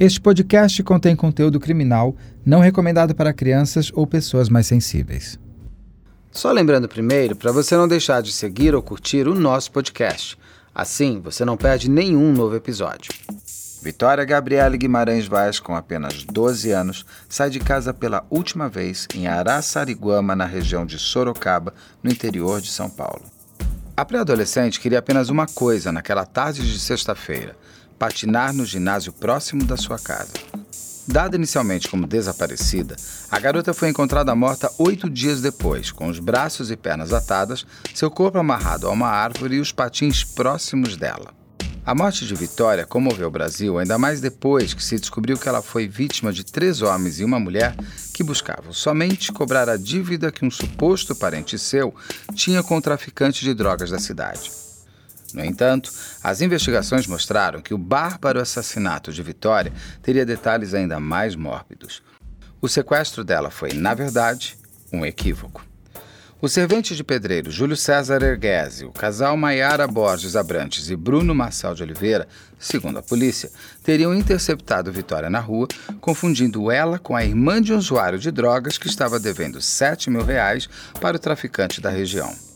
Este podcast contém conteúdo criminal não recomendado para crianças ou pessoas mais sensíveis. Só lembrando primeiro para você não deixar de seguir ou curtir o nosso podcast. Assim, você não perde nenhum novo episódio. Vitória Gabriele Guimarães Vaz, com apenas 12 anos, sai de casa pela última vez em Araçariguama, na região de Sorocaba, no interior de São Paulo. A pré-adolescente queria apenas uma coisa naquela tarde de sexta-feira: patinar no ginásio próximo da sua casa. Dada inicialmente como desaparecida, a garota foi encontrada morta oito dias depois, com os braços e pernas atadas, seu corpo amarrado a uma árvore e os patins próximos dela. A morte de Vitória comoveu o Brasil, ainda mais depois que se descobriu que ela foi vítima de três homens e uma mulher que buscavam somente cobrar a dívida que um suposto parente seu tinha com o traficante de drogas da cidade. No entanto, as investigações mostraram que o bárbaro assassinato de Vitória teria detalhes ainda mais mórbidos. O sequestro dela foi, na verdade, um equívoco. O servente de pedreiro Júlio César Erguese, o casal Maiara Borges Abrantes e Bruno Marcel de Oliveira, segundo a polícia, teriam interceptado Vitória na rua, confundindo ela com a irmã de um usuário de drogas que estava devendo 7 mil reais para o traficante da região.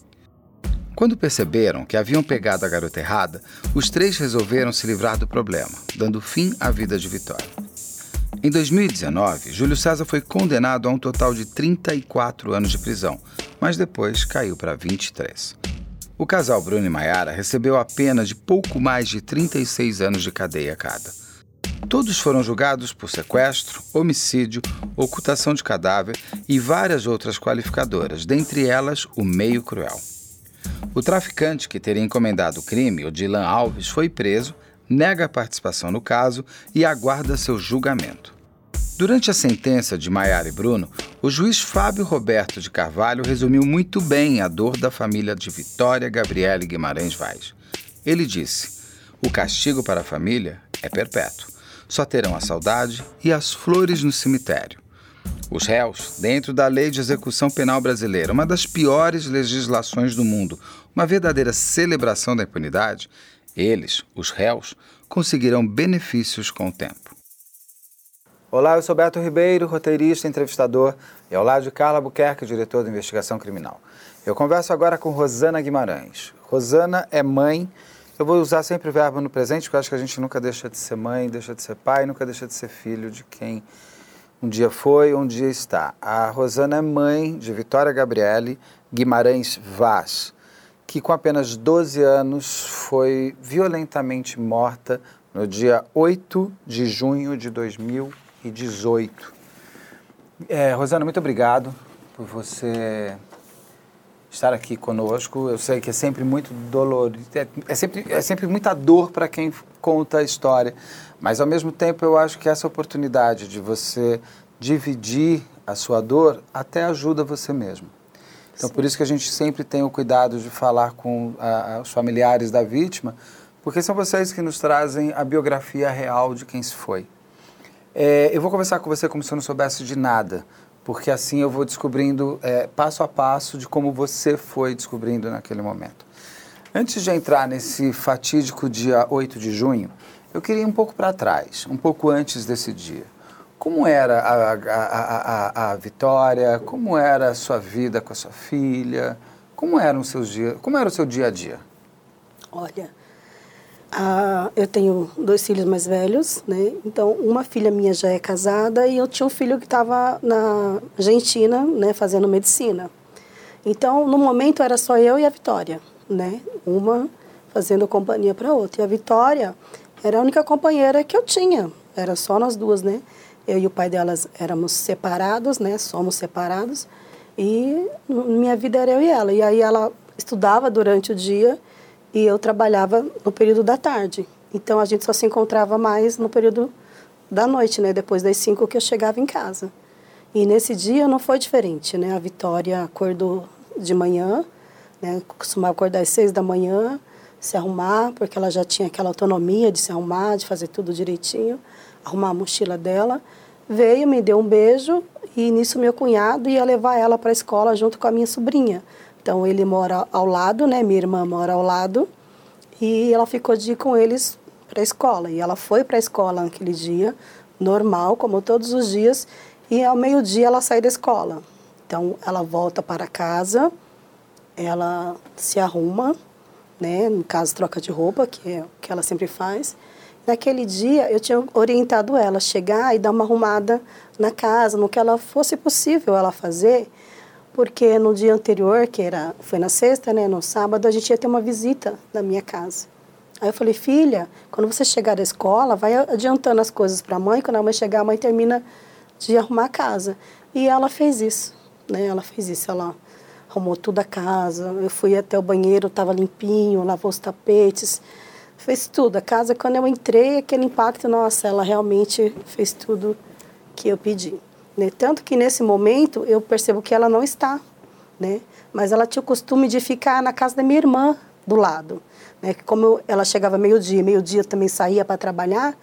Quando perceberam que haviam pegado a garota errada, os três resolveram se livrar do problema, dando fim à vida de Vitória. Em 2019, Júlio César foi condenado a um total de 34 anos de prisão, mas depois caiu para 23. O casal Bruno e Maiara recebeu a pena de pouco mais de 36 anos de cadeia cada. Todos foram julgados por sequestro, homicídio, ocultação de cadáver e várias outras qualificadoras, dentre elas o meio cruel. O traficante que teria encomendado o crime, o Dylan Alves, foi preso, nega a participação no caso e aguarda seu julgamento. Durante a sentença de Maiara e Bruno, o juiz Fábio Roberto de Carvalho resumiu muito bem a dor da família de Vitória Gabriele Guimarães Vaz. Ele disse: O castigo para a família é perpétuo. Só terão a saudade e as flores no cemitério. Os réus, dentro da Lei de Execução Penal Brasileira, uma das piores legislações do mundo, uma verdadeira celebração da impunidade, eles, os réus, conseguirão benefícios com o tempo. Olá, eu sou Beto Ribeiro, roteirista e entrevistador, e ao lado de Carla Buquerque, diretor da Investigação Criminal. Eu converso agora com Rosana Guimarães. Rosana é mãe, eu vou usar sempre o verbo no presente, porque eu acho que a gente nunca deixa de ser mãe, deixa de ser pai, nunca deixa de ser filho de quem um dia foi, um dia está. A Rosana é mãe de Vitória Gabriele Guimarães Vaz, que com apenas 12 anos foi violentamente morta no dia 8 de junho de 2000 2018. É, Rosana, muito obrigado por você estar aqui conosco. Eu sei que é sempre muito dolorido, é, é sempre, é sempre muita dor para quem conta a história, mas ao mesmo tempo eu acho que essa oportunidade de você dividir a sua dor até ajuda você mesmo. Então, Sim. por isso que a gente sempre tem o cuidado de falar com a, os familiares da vítima, porque são vocês que nos trazem a biografia real de quem se foi. É, eu vou conversar com você como se eu não soubesse de nada, porque assim eu vou descobrindo é, passo a passo de como você foi descobrindo naquele momento. Antes de entrar nesse fatídico dia 8 de junho, eu queria ir um pouco para trás, um pouco antes desse dia. Como era a, a, a, a, Vitória? Como era a sua vida com a sua filha? Como eram seus dias? Como era o seu dia a dia? Olha, ah, eu tenho dois filhos mais velhos, né? Então, uma filha minha já é casada e eu tinha um filho que estava na Argentina, né, fazendo medicina. Então, no momento era só eu e a Vitória, né? Uma fazendo companhia para outra. E a Vitória era a única companheira que eu tinha. Era só nós duas, né? Eu e o pai delas éramos separados, né? Somos separados. E minha vida era eu e ela. E aí ela estudava durante o dia e eu trabalhava no período da tarde. Então a gente só se encontrava mais no período da noite, né? Depois das cinco que eu chegava em casa. E nesse dia não foi diferente, né? A Vitória acordou de manhã, né? Costumava acordar às seis da manhã, se arrumar, porque ela já tinha aquela autonomia de se arrumar, de fazer tudo direitinho, arrumar a mochila dela. Veio, me deu um beijo e nisso meu cunhado ia levar ela para a escola junto com a minha sobrinha. Então ele mora ao lado, né? Minha irmã mora ao lado e ela ficou de ir com eles para a escola. E ela foi para a escola naquele dia, normal, como todos os dias, e ao meio-dia ela sai da escola. Então ela volta para casa, ela se arruma, né? No caso, troca de roupa, que é o que ela sempre faz. Naquele dia, eu tinha orientado ela a chegar e dar uma arrumada na casa, no que ela fosse possível ela fazer, porque no dia anterior, que era, foi na sexta, né, no sábado, a gente ia ter uma visita na minha casa. Aí eu falei, filha, quando você chegar da escola, vai adiantando as coisas para a mãe, quando a mãe chegar, a mãe termina de arrumar a casa. E ela fez isso, né? Ela fez isso, ela arrumou tudo a casa. Eu fui até o banheiro, estava limpinho, lavou os tapetes, fez tudo. A casa, quando eu entrei, aquele impacto, nossa, ela realmente fez tudo que eu pedi. Né? Tanto que nesse momento eu percebo que ela não está, né? Mas ela tinha o costume de ficar na casa da minha irmã do lado, né? Como eu, ela chegava meio-dia, meio-dia também saía para trabalhar,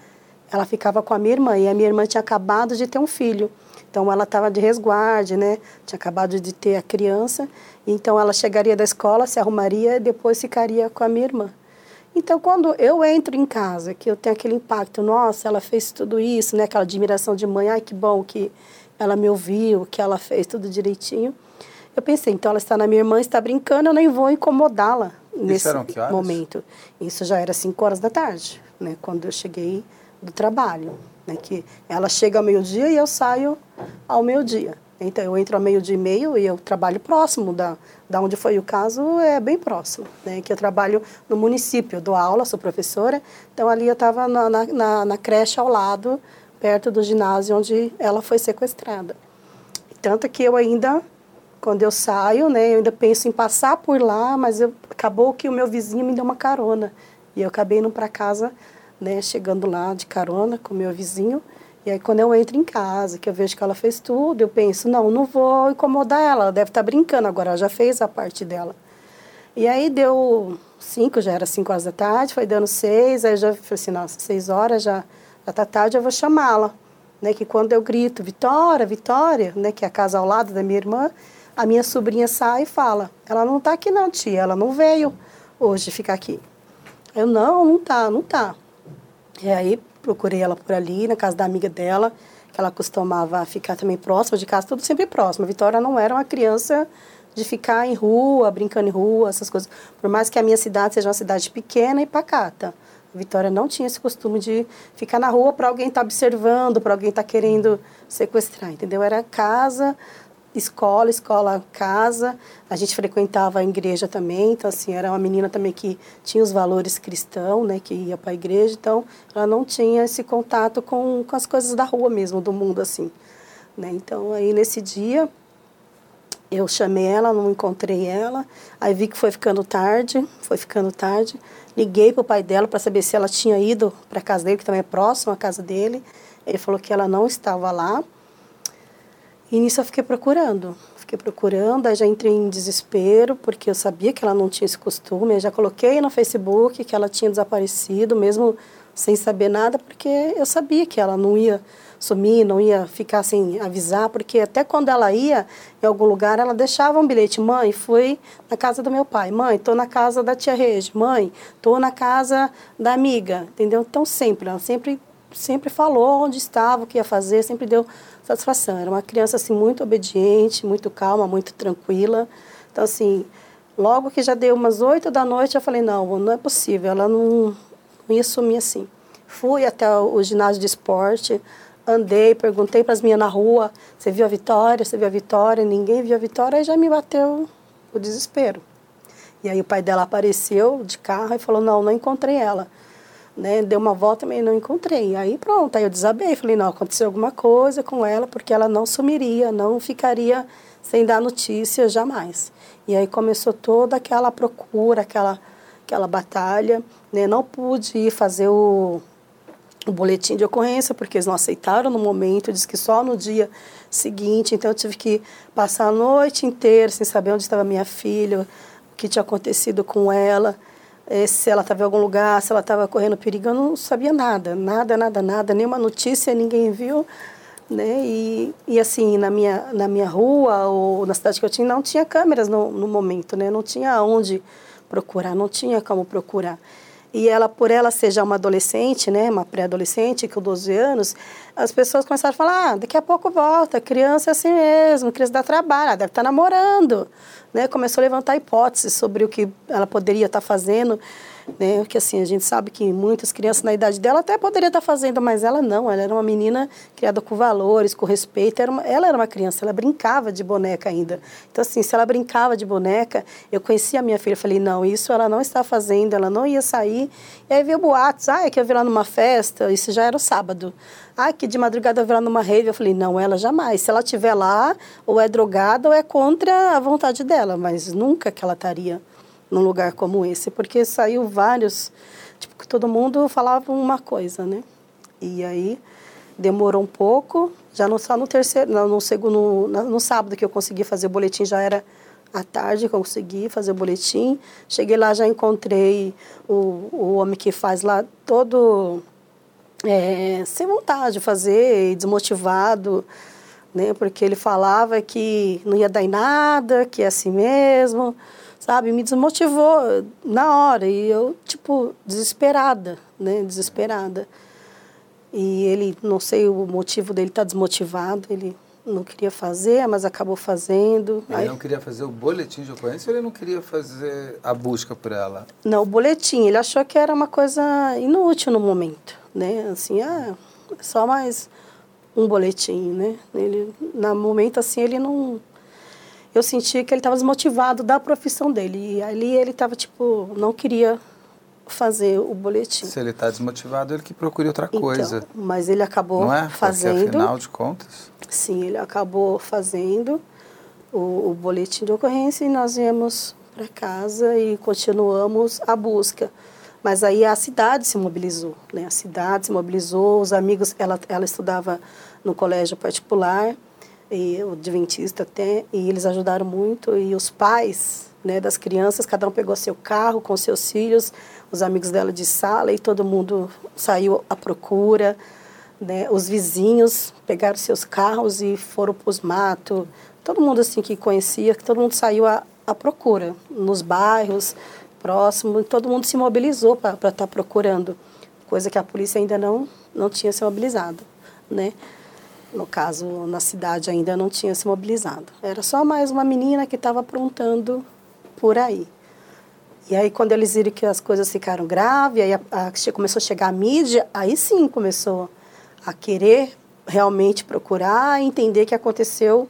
ela ficava com a minha irmã e a minha irmã tinha acabado de ter um filho. Então ela estava de resguarde, né? Tinha acabado de ter a criança. Então ela chegaria da escola, se arrumaria e depois ficaria com a minha irmã. Então, quando eu entro em casa, que eu tenho aquele impacto, nossa, ela fez tudo isso, né? Aquela admiração de mãe, ai que bom que ela me ouviu, que ela fez tudo direitinho. Eu pensei, então ela está na minha irmã, está brincando, eu nem vou incomodá-la nesse momento. Isso já era 5 horas da tarde, né? Quando eu cheguei do trabalho, né? Que ela chega ao meio-dia e eu saio ao meio-dia. Então, eu entro ao meio-dia e meio e eu trabalho próximo da, da onde foi o caso, é bem próximo, né? Que eu trabalho no município, dou aula, sou professora, então ali eu estava na, na, na, creche ao lado, perto do ginásio onde ela foi sequestrada. Tanto que eu ainda, quando eu saio, né, eu ainda penso em passar por lá, mas eu, acabou que o meu vizinho me deu uma carona. E eu acabei indo para casa, né, chegando lá de carona com o meu vizinho, e aí quando eu entro em casa, que eu vejo que ela fez tudo, eu penso, não, não vou incomodar ela, ela deve estar tá brincando agora, ela já fez a parte dela. E aí deu cinco, já era cinco horas da tarde, foi dando seis, aí já falei assim, nossa, seis horas já, tá tarde, eu vou chamá-la. Né, que quando eu grito, Vitória, Vitória, né, que é a casa ao lado da minha irmã, a minha sobrinha sai e fala, ela não está aqui não, tia, ela não veio hoje ficar aqui. Eu, não, não tá, não tá. E aí procurei ela por ali, na casa da amiga dela, que ela costumava ficar também próxima de casa, tudo sempre próximo. A Vitória não era uma criança de ficar em rua, brincando em rua, essas coisas. Por mais que a minha cidade seja uma cidade pequena e pacata. Vitória não tinha esse costume de ficar na rua para alguém estar tá observando, para alguém estar tá querendo sequestrar, entendeu? Era casa, escola, escola, casa. A gente frequentava a igreja também, então assim, era uma menina também que tinha os valores cristãos, né, que ia para a igreja, então ela não tinha esse contato com, com as coisas da rua mesmo, do mundo assim, né? Então aí nesse dia eu chamei ela, não encontrei ela, aí vi que foi ficando tarde, foi ficando tarde. Liguei para o pai dela para saber se ela tinha ido para a casa dele, que também é próximo à casa dele. Ele falou que ela não estava lá. E nisso eu fiquei procurando. Fiquei procurando, aí já entrei em desespero, porque eu sabia que ela não tinha esse costume. Eu já coloquei no Facebook que ela tinha desaparecido, mesmo sem saber nada, porque eu sabia que ela não ia sumir, não ia ficar sem avisar, porque até quando ela ia em algum lugar, ela deixava um bilhete. Mãe, fui na casa do meu pai. Mãe, estou na casa da tia Regi. Mãe, estou na casa da amiga. Entendeu? Então, sempre, ela sempre, sempre falou onde estava, o que ia fazer, sempre deu satisfação. Era uma criança assim muito obediente, muito calma, muito tranquila. Então assim, logo que já deu umas oito da noite, eu falei não, não é possível. Ela não, não ia sumir assim. Fui até o ginásio de esporte, andei, perguntei para as minhas na rua, você viu a Vitória? Você viu a Vitória? Ninguém viu a Vitória, aí já me bateu o desespero. E aí o pai dela apareceu de carro e falou, não, não encontrei ela né? Deu uma volta, mas não encontrei. Aí pronto, aí eu desabei, falei, não, aconteceu alguma coisa com ela, porque ela não sumiria, não ficaria sem dar notícia jamais. E aí começou toda aquela procura, aquela, aquela batalha, né? Não pude ir fazer o, o boletim de ocorrência, porque eles não aceitaram no momento, diz que só no dia seguinte, então eu tive que passar a noite inteira sem saber onde estava minha filha, o que tinha acontecido com ela. Eh, se ela estava em algum lugar, se ela estava correndo perigo, eu não sabia nada, nada, nada, nada, nenhuma notícia, ninguém viu, né? E, e assim, na minha, na minha rua ou na cidade que eu tinha, não tinha câmeras no, no momento, né? Não tinha onde procurar, não tinha como procurar. E ela, por ela ser já uma adolescente, né, uma pré-adolescente, com 12 anos, as pessoas começaram a falar, ah, daqui a pouco volta, criança é assim mesmo, criança dá trabalho, deve estar tá namorando. Né? Começou a levantar hipóteses sobre o que ela poderia estar tá fazendo né? Porque assim, a gente sabe que muitas crianças na idade dela até poderia estar fazendo, mas ela não, ela era uma menina criada com valores, com respeito, era uma, ela era uma criança, ela brincava de boneca ainda. Então assim, se ela brincava de boneca, eu conhecia a minha filha, falei, não, isso ela não está fazendo, ela não ia sair. E aí veio boatos, ah, é que eu vi lá numa festa, isso já era o sábado. Ah, que de madrugada eu vi lá numa rave, eu falei, não, ela jamais. Se ela estiver lá, ou é drogada ou é contra a vontade dela, mas nunca que ela estaria num lugar como esse, porque saiu vários, tipo, todo mundo falava uma coisa, né? E aí demorou um pouco, já não só no terceiro, no, segundo, no, no sábado que eu consegui fazer o boletim, já era à tarde consegui fazer o boletim. Cheguei lá, já encontrei o, o homem que faz lá todo é, sem vontade de fazer, desmotivado, né? Porque ele falava que não ia dar em nada, que é assim mesmo sabe? Me desmotivou na hora e eu, tipo, desesperada, né? Desesperada. E ele, não sei o motivo dele estar tá desmotivado, ele não queria fazer, mas acabou fazendo. Ele Aí... não queria fazer o boletim de ocorrência ou ele não queria fazer a busca por ela? Não, o boletim. Ele achou que era uma coisa inútil no momento, né? Assim, ah, só mais um boletim, né? Ele, no momento, assim, ele não eu sentia que ele estava desmotivado da profissão dele. E ali ele estava, tipo, não queria fazer o boletim. Se ele está desmotivado, ele que procure outra então, coisa. Mas ele acabou não é? fazendo. Porque, afinal de contas. Sim, ele acabou fazendo o, o boletim de ocorrência e nós viemos para casa e continuamos a busca. Mas aí a cidade se mobilizou, né? A cidade se mobilizou, os amigos, ela, ela estudava no colégio particular e o adventista até, e eles ajudaram muito, e os pais né, das crianças, cada um pegou seu carro com seus filhos, os amigos dela de sala, e todo mundo saiu à procura, né, os vizinhos pegaram seus carros e foram para os matos, todo mundo assim que conhecia, que todo mundo saiu à, à procura, nos bairros próximos, todo mundo se mobilizou para estar tá procurando, coisa que a polícia ainda não, não tinha se mobilizado, né no caso, na cidade ainda não tinha se mobilizado. Era só mais uma menina que estava aprontando por aí. E aí, quando eles viram que as coisas ficaram graves, aí a, a, começou a chegar a mídia, aí sim começou a querer realmente procurar entender que aconteceu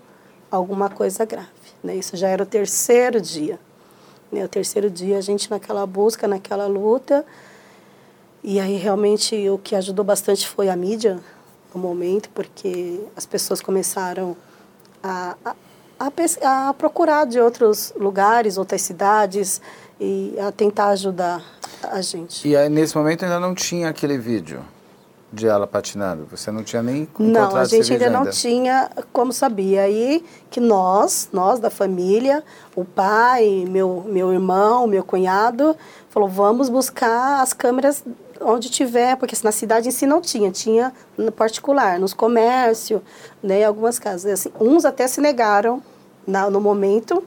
alguma coisa grave. Né? Isso já era o terceiro dia. Né? O terceiro dia, a gente naquela busca, naquela luta. E aí, realmente, o que ajudou bastante foi a mídia, no momento, porque as pessoas começaram a, a, a, a procurar de outros lugares, outras cidades, e a tentar ajudar a gente. E aí, nesse momento ainda não tinha aquele vídeo de ela patinando? Você não tinha nem Não, a gente ainda não tinha como sabia. Aí que nós, nós da família, o pai, meu, meu irmão, meu cunhado, falou, vamos buscar as câmeras onde tiver, porque na cidade em si não tinha, tinha no particular, nos comércios, né, algumas casas. Assim, uns até se negaram na, no momento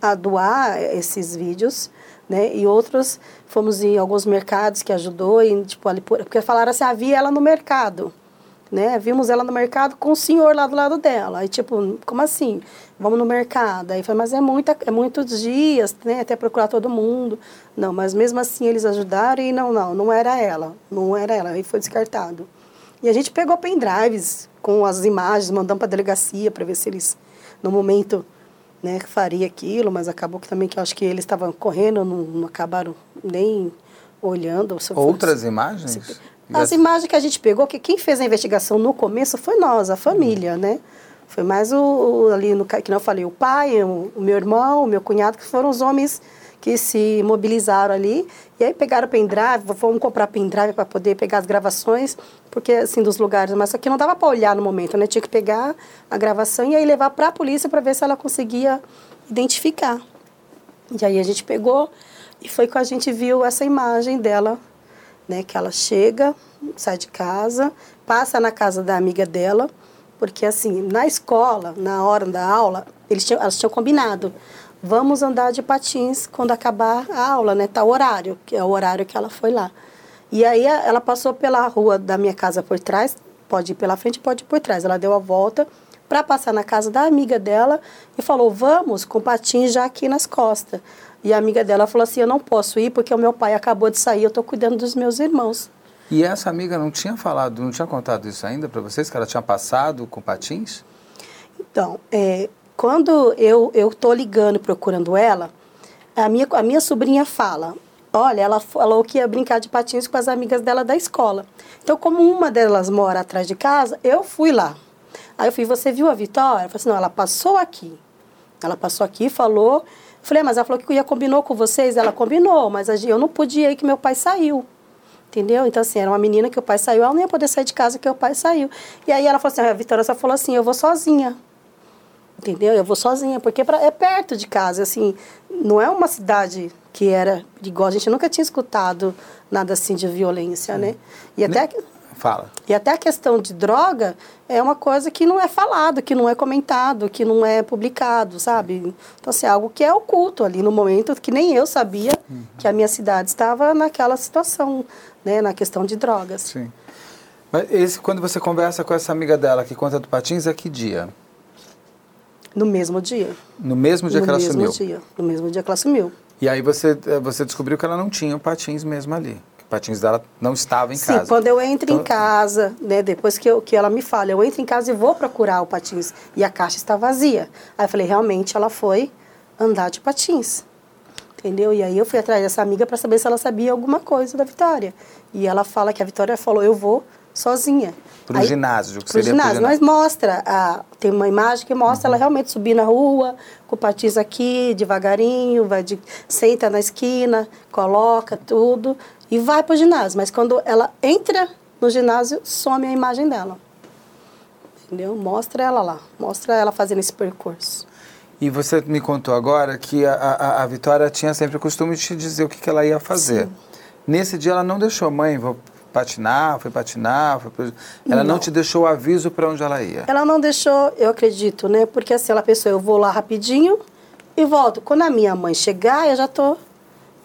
a doar esses vídeos, né, e outros fomos em alguns mercados que ajudou, e, tipo, ali, porque falaram assim, havia ela no mercado né? Vimos ela no mercado com o senhor lá do lado dela. Aí, tipo, como assim? Vamos no mercado. Aí falei, mas é, muita, é muitos dias, né? Até procurar todo mundo. Não, mas mesmo assim eles ajudaram e não, não, não era ela. Não era ela. Aí foi descartado. E a gente pegou pendrives com as imagens, mandamos para a delegacia para ver se eles, no momento, né, faria aquilo, mas acabou que também que eu acho que eles estavam correndo, não, não acabaram nem olhando. Outras imagens? As imagens que a gente pegou, que quem fez a investigação no começo foi nós, a família, né? Foi mais o, o ali no que não eu falei, o pai, o, o, meu irmão, o meu cunhado, que foram os homens que se mobilizaram ali. E aí pegaram o pendrive, vamos comprar pendrive para poder pegar as gravações, porque assim dos lugares, mas aqui não dava para olhar no momento, né? Tinha que pegar a gravação e aí levar para a polícia para ver se ela conseguia identificar. E aí a gente pegou e foi que a gente viu essa imagem dela né? Que ela chega, sai de casa, passa na casa da amiga dela, porque assim, na escola, na hora da aula, eles tinham, elas tinham combinado. vamos andar de patins quando acabar a aula, né? Tá o horário, que é o horário que ela foi lá. E aí ela passou pela rua da minha casa por trás, pode ir pela frente, pode ir por trás. Ela deu a volta para passar na casa da amiga dela e falou: "Vamos com patins já aqui nas costas". E a amiga dela falou assim: "Eu não posso ir porque o meu pai acabou de sair, eu estou cuidando dos meus irmãos". E essa amiga não tinha falado, não tinha contado isso ainda para vocês que ela tinha passado com patins? Então, é, quando eu tô ligando procurando ela, a minha a minha sobrinha fala: Olha, ela falou que ia brincar de patins com as amigas dela da escola. Então, como uma delas mora atrás de casa, eu fui lá. Aí eu fui, você viu a Vitória? Eu falei assim, não, ela passou aqui. Ela passou aqui, falou. Falei, ah, mas ela falou que ia combinou com vocês. Ela combinou, mas eu não podia ir que meu pai saiu. Entendeu? Então, assim, era uma menina que o pai saiu, ela não ia poder sair de casa que o pai saiu. E aí ela falou assim, a Vitória só falou assim, eu vou sozinha. Entendeu? Eu vou sozinha, porque pra, é perto de casa, assim, não é uma cidade que era perigosa. A gente nunca tinha escutado nada assim de violência, hum. né? E até... Fala. E até a questão de droga é uma coisa que não é falado, que não é comentado, que não é publicado, sabe? Então, assim, é algo que é oculto ali no momento que nem eu sabia uhum. que a minha cidade estava naquela situação, né? Na questão de drogas. Sim. Mas esse, quando você conversa com essa amiga dela que conta do Patins, é que dia? No mesmo dia. No mesmo dia no que ela sumiu? No mesmo dia. No mesmo dia que ela sumiu. E aí você, eh, você descobriu que ela não tinha o patins mesmo ali patins dela não estava em Sim, casa. Sim, quando eu entro então... em casa, né, depois que, eu, que ela me fala, eu entro em casa e vou procurar o patins e a caixa está vazia. Aí eu falei, realmente ela foi andar de patins. Entendeu? E aí eu fui atrás dessa amiga para saber se ela sabia alguma coisa da Vitória. E ela fala que a Vitória falou, eu vou sozinha. Para o ginásio, que seria ginásio. Nós mostra, a, tem uma imagem que mostra uhum. ela realmente subir na rua, com o patins aqui, devagarinho, vai de, senta na esquina, coloca tudo e vai para o ginásio. Mas quando ela entra no ginásio, some a imagem dela. Entendeu? Mostra ela lá, mostra ela fazendo esse percurso. E você me contou agora que a, a, a Vitória tinha sempre o costume de te dizer o que, que ela ia fazer. Sim. Nesse dia ela não deixou, mãe, vou patinar, foi patinar, foi... ela não. não te deixou o aviso para onde ela ia. Ela não deixou, eu acredito, né? Porque assim, ela pensou, eu vou lá rapidinho e volto. Quando a minha mãe chegar, eu já tô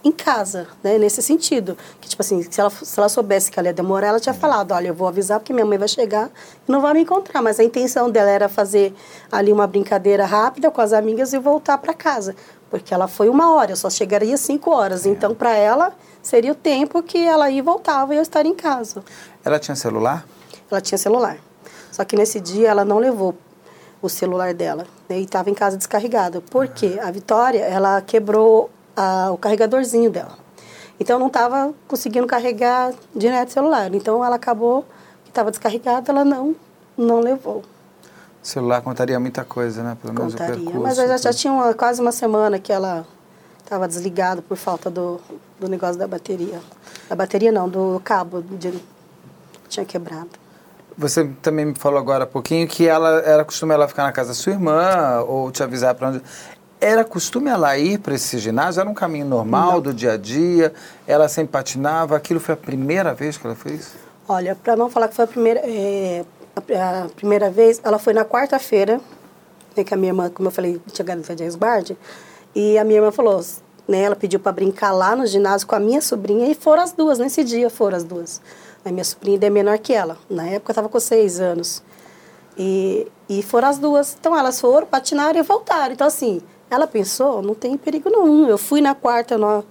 em casa, né? Nesse sentido. Que, tipo assim, se ela, se ela soubesse que ela ia demorar, ela tinha falado, olha, eu vou avisar porque minha mãe vai chegar e não vai me encontrar. Mas a intenção dela era fazer ali uma brincadeira rápida com as amigas e voltar para casa. Porque ela foi uma hora, eu só chegaria cinco horas. É. Então, para ela, seria o tempo que ela ia e voltava e eu estaria em casa. Ela tinha celular? Ela tinha celular. Só que nesse dia ela não levou o celular dela né, e estava em casa descarregado. Por quê? A Vitória, ela quebrou a, o carregadorzinho dela. Então não estava conseguindo carregar direto o celular. Então ela acabou que estava descarregada, ela não não levou. O celular contaria muita coisa, né? Pelo menos contaria, o percurso. Mas já, já tinha uma, quase uma semana que ela estava desligada por falta do, do negócio da bateria. Da bateria não, do cabo de, tinha quebrado. Você também me falou agora há pouquinho que ela era costume ela ficar na casa da sua irmã ou te avisar para onde. Era costume ela ir para esse ginásio? Era um caminho normal Não. do dia a dia? Ela sempre patinava? Aquilo foi a primeira vez que ela fez? Olha, para não falar que foi a primeira, é, a, a, primeira vez, ela foi na quarta-feira, né, que a minha irmã, como eu falei, tinha garota de resguarde, e a minha irmã falou, né, ela pediu para brincar lá no ginásio com a minha sobrinha, e foram as duas, nesse dia foram as duas. A minha sobrinha é menor que ela, na época eu estava com seis anos. E, e foram as duas. Então elas foram, patinaram e voltaram. Então, assim, ela pensou, não tem perigo nenhum. Eu fui na quarta, não,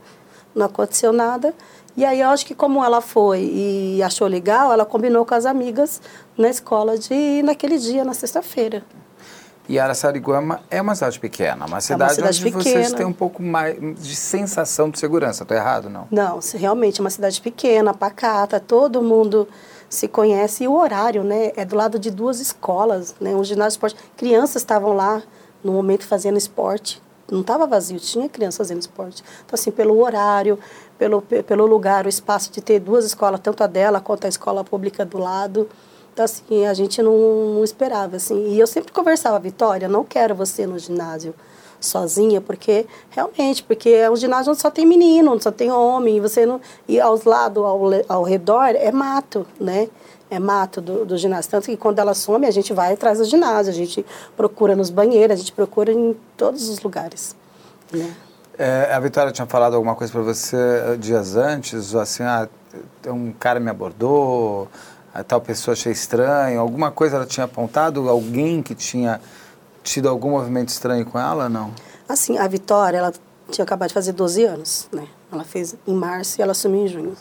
não aconteceu nada. E aí eu acho que como ela foi e achou legal, ela combinou com as amigas na escola de ir naquele dia, na sexta-feira. E Araçariguama é uma cidade pequena, uma cidade, é uma cidade onde pequena. vocês têm um pouco mais de sensação de segurança. Estou errado, não? Não, realmente é uma cidade pequena, pacata, todo mundo se conhece. E o horário, né, é do lado de duas escolas, né, um ginásio de esporte. Crianças estavam lá no momento fazendo esporte. Não estava vazio, tinha criança fazendo esporte. Então, assim, pelo horário, pelo, pelo lugar, o espaço de ter duas escolas, tanto a dela quanto a escola pública do lado. Então, assim, a gente não, não esperava, assim. E eu sempre conversava, Vitória, não quero você no ginásio sozinha, porque realmente, porque é um ginásio onde só tem menino, onde só tem homem, e você não e aos lados, ao, ao redor é mato, né? É, mato do, do ginásio. Tanto que quando ela some, a gente vai atrás do ginásio, a gente procura nos banheiros, a gente procura em todos os lugares. Né? É, a Vitória tinha falado alguma coisa para você eh, dias antes, assim, ah, um cara me abordou, a tal pessoa achei estranho, alguma coisa ela tinha apontado, alguém que tinha tido algum movimento estranho com ela, não? Assim, a Vitória, ela tinha acabado de fazer 12 anos, né? Ela fez em março e ela assumiu em junho.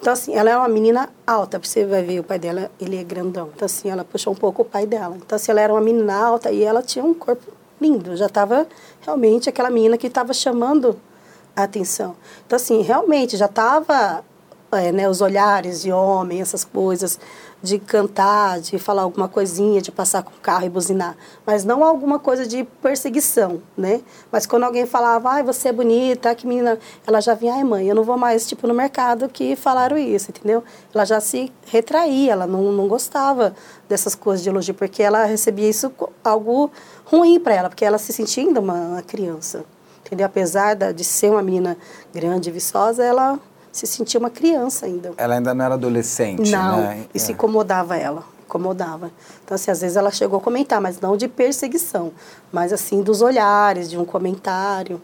Então, assim, ela é uma menina alta, você vai ver o pai dela, ele é grandão. Então, assim, ela puxou um pouco o pai dela. Então, assim, ela era uma menina alta e ela tinha um corpo lindo, já estava realmente aquela menina que estava chamando a atenção. Então, assim, realmente já estava é, né, os olhares de homem, essas coisas, de cantar, de falar alguma coisinha, de passar com o carro e buzinar, mas não alguma coisa de perseguição, né? Mas quando alguém falava, ai, você é bonita, que menina, ela já vinha, ai, mãe, eu não vou mais, tipo, no mercado que falaram isso, entendeu? Ela já se retraía, ela não, não gostava dessas coisas de elogio, porque ela recebia isso algo ruim para ela, porque ela se sentia ainda uma, uma criança, entendeu? Apesar de ser uma menina grande e viçosa, ela se sentia uma criança ainda. Ela ainda não era adolescente, não, né? e é. se incomodava ela, incomodava. Então, assim, às vezes ela chegou a comentar, mas não de perseguição, mas assim, dos olhares, de um comentário.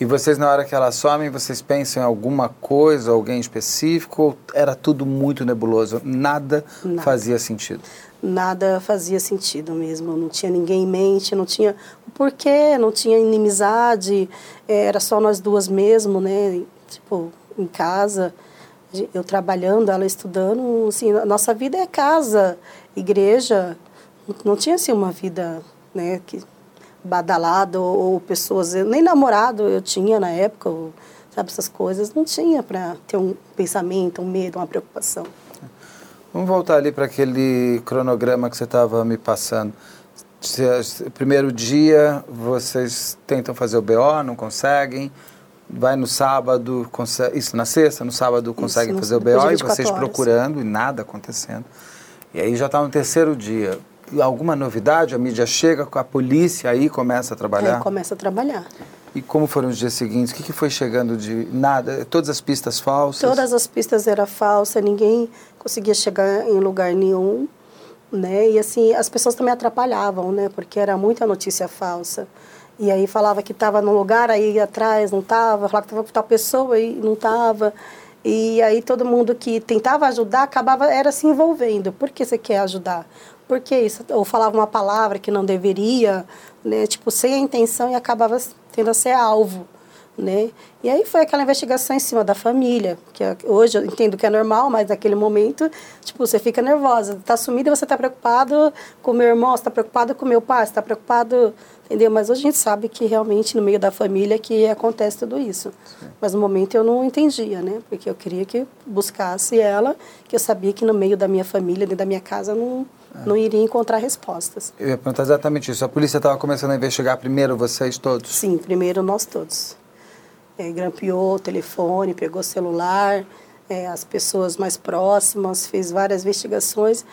E vocês, na hora que ela some, vocês pensam em alguma coisa, alguém específico, ou era tudo muito nebuloso? Nada, Nada. fazia sentido? Nada fazia sentido mesmo, não tinha ninguém em mente, não tinha o porquê, não tinha inimizade, eh, era só nós duas mesmo, né? Tipo, em casa, eu trabalhando, ela estudando, assim, a nossa vida é casa, igreja, não tinha assim uma vida, né, que badalada ou, pessoas, nem namorado eu tinha na época, ou, sabe, essas coisas, não tinha para ter um pensamento, um medo, uma preocupação. Vamos voltar ali para aquele cronograma que você estava me passando. Primeiro dia, vocês tentam fazer o BO, não conseguem vai no sábado, consegue, isso na sexta, no sábado consegue fazer o BO e vocês horas. procurando e nada acontecendo. E aí já está no terceiro dia. Alguma novidade? A mídia chega com a polícia aí começa a trabalhar? Aí começa a trabalhar. E como foram os dias seguintes? O que, que foi chegando de nada? Todas as pistas falsas? Todas as pistas eram falsas, ninguém conseguia chegar em lugar nenhum, né? E assim, as pessoas também atrapalhavam, né? Porque era muita notícia falsa. E aí falava que estava num lugar, aí atrás não estava, falava que estava com tal pessoa e não estava. E aí todo mundo que tentava ajudar acabava era se envolvendo. Por que você quer ajudar? Por que isso? Ou falava uma palavra que não deveria, né? Tipo, sem a intenção e acabava tendo a ser alvo né? E aí foi aquela investigação em cima da família, que é, hoje eu entendo que é normal, mas naquele momento, tipo, você fica nervosa, tá sumida você tá preocupado com meu irmão, você tá preocupado com meu pai, você tá preocupado, entendeu? Mas hoje a gente sabe que realmente no meio da família que acontece tudo isso. Sim. Mas no momento eu não entendia, né? Porque eu queria que buscasse ela, que eu sabia que no meio da minha família, dentro da minha casa, não é. não iria encontrar respostas. Eu ia perguntar exatamente isso. A polícia estava começando a investigar primeiro vocês todos? Sim, primeiro nós todos é, grampeou o telefone, pegou o celular, é, as pessoas mais próximas, fez várias investigações.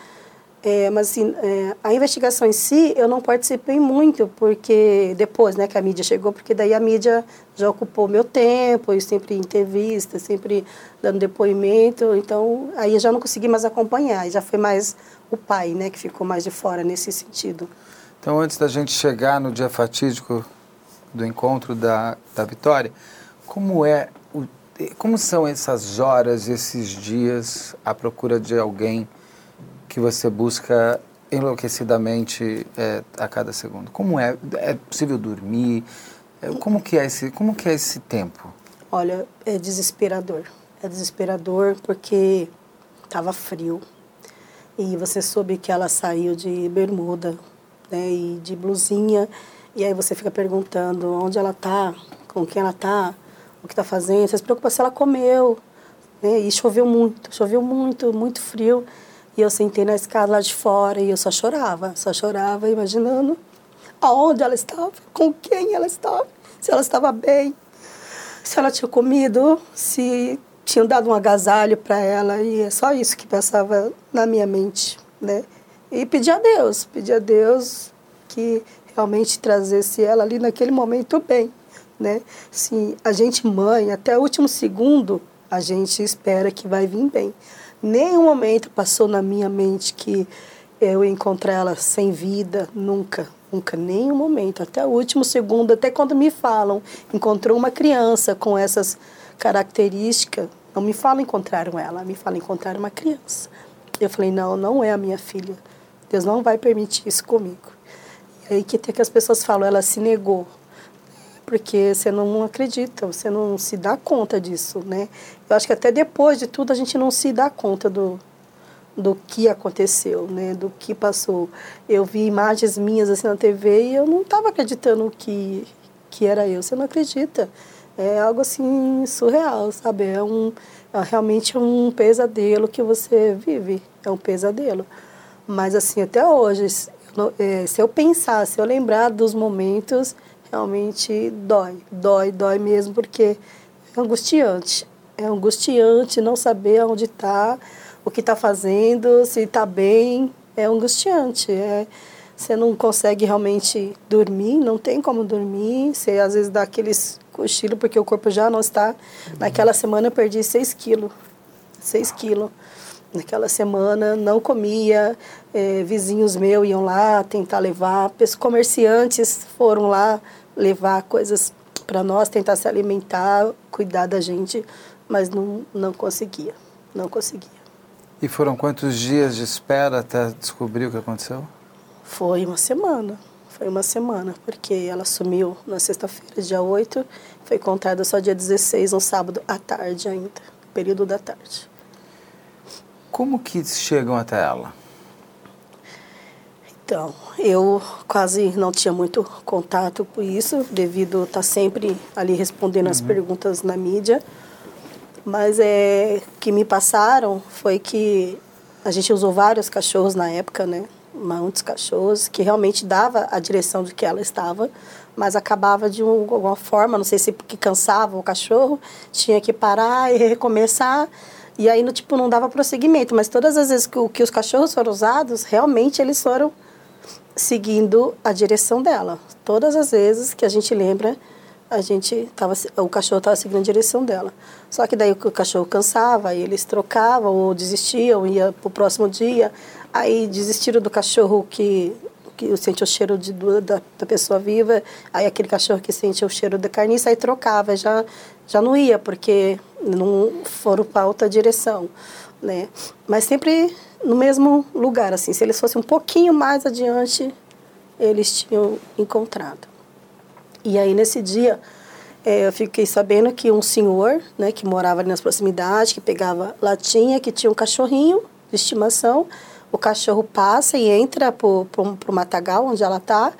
É, mas assim, é, a investigação em si eu não participei muito, porque depois né, que a mídia chegou, porque daí a mídia já ocupou meu tempo, eu sempre em entrevista, sempre dando depoimento, então aí eu já não consegui mais acompanhar, já foi mais o pai né, que ficou mais de fora nesse sentido. Então antes da gente chegar no dia fatídico do encontro da, da Vitória, como é, o, como são essas horas, esses dias à procura de alguém que você busca enlouquecidamente é, a cada segundo? Como é? É possível dormir? É, como que é esse, como que é esse tempo? Olha, é desesperador. É desesperador porque estava frio e você soube que ela saiu de bermuda, né, e de blusinha e aí você fica perguntando onde ela está, com quem ela está o que está fazendo, você se preocupa se ela comeu. Né? E choveu muito, choveu muito, muito frio. E eu sentei na escada lá de fora e eu só chorava, só chorava, imaginando aonde ela estava, com quem ela estava, se ela estava bem, se ela tinha comido, se tinham dado um agasalho para ela. E é só isso que passava na minha mente. Né? E pedi a Deus, pedi a Deus que realmente trazesse ela ali naquele momento bem né? Se a gente mãe, até o último segundo, a gente espera que vai vir bem. Nenhum momento passou na minha mente que eu ia encontrar ela sem vida, nunca, Nunca, nenhum momento. Até o último segundo, até quando me falam, encontrou uma criança com essas características, não me falam encontraram ela, me falam encontrar uma criança. Eu falei, não, não é a minha filha. Deus não vai permitir isso comigo. E aí que tem que as pessoas falam, ela se negou. Porque você não acredita, você não se dá conta disso, né? Eu acho que até depois de tudo a gente não se dá conta do, do que aconteceu, né? Do que passou. Eu vi imagens minhas assim na TV e eu não estava acreditando que que era eu. Você não acredita? É algo assim surreal, sabe? É um é realmente um pesadelo que você vive. É um pesadelo. Mas assim até hoje, é, se eu pensar, se eu lembrar dos momentos, realmente dói, dói, dói mesmo, porque é angustiante. É angustiante não saber onde está o que está fazendo, se está bem, é angustiante. É, você não consegue realmente dormir, não tem como dormir. Você às vezes dá aqueles cochilo porque o corpo já não está. Naquela semana eu perdi 6 quilos. 6 quilos. Naquela semana não comia, é, vizinhos meus iam lá tentar levar, comerciantes foram lá levar coisas para nós, tentar se alimentar, cuidar da gente, mas não, não conseguia, não conseguia. E foram quantos dias de espera até descobrir o que aconteceu? Foi uma semana. Foi uma semana, porque ela sumiu na sexta-feira, dia 8, foi contada só dia 16, no sábado à tarde ainda, período da tarde. Como que chegam até ela? Então, eu quase não tinha muito contato com isso, devido estar sempre ali respondendo uhum. as perguntas na mídia. Mas é que me passaram foi que a gente usou vários cachorros na época, né? Muitos cachorros que realmente dava a direção de que ela estava, mas acabava de alguma forma, não sei se porque cansava o cachorro, tinha que parar e recomeçar. E aí, no, tipo, não dava prosseguimento. Mas todas as vezes que, que os cachorros foram usados, realmente eles foram seguindo a direção dela. Todas as vezes que a gente lembra, a gente tava, o cachorro estava seguindo a direção dela. Só que daí o cachorro cansava, aí eles trocavam ou desistiam, ia para o próximo dia. Aí desistiram do cachorro que, que sente o cheiro de, da, da pessoa viva, aí aquele cachorro que sente o cheiro da carniça, aí trocava, já, já não ia, porque não foram para outra direção. Né? Mas sempre no mesmo lugar, assim. Se eles fossem um pouquinho mais adiante, eles tinham encontrado. E aí, nesse dia, é, eu fiquei sabendo que um senhor, né, que morava ali nas proximidades, que pegava latinha, que tinha um cachorrinho de estimação, o cachorro passa e entra para o matagal onde ela está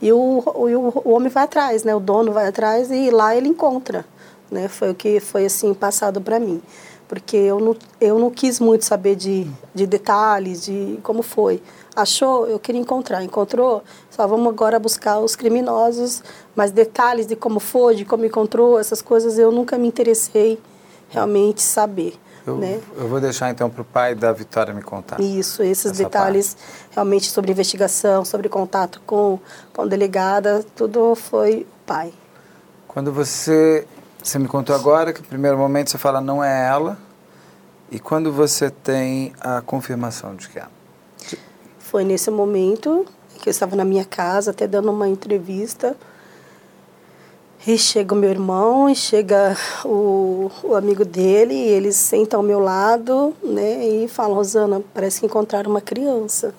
e o, o, o homem vai atrás, né? O dono vai atrás e lá ele encontra, né? Foi o que foi assim passado para mim, porque eu não, eu não quis muito saber de, de detalhes, de como foi achou, eu queria encontrar. Encontrou, só vamos agora buscar os criminosos, mas detalhes de como foi, de como encontrou, essas coisas eu nunca me interessei realmente saber. Eu, né? eu vou deixar então para o pai da Vitória me contar. Isso, esses detalhes parte. realmente sobre investigação, sobre contato com, com a delegada, tudo foi o pai. Quando você, você me contou agora que no primeiro momento você fala não é ela, e quando você tem a confirmação de que é? Foi nesse momento que eu estava na minha casa, até dando uma entrevista. E chega o meu irmão, e chega o, o amigo dele, e eles sentam ao meu lado, né, e falam, Rosana, parece que encontraram uma criança,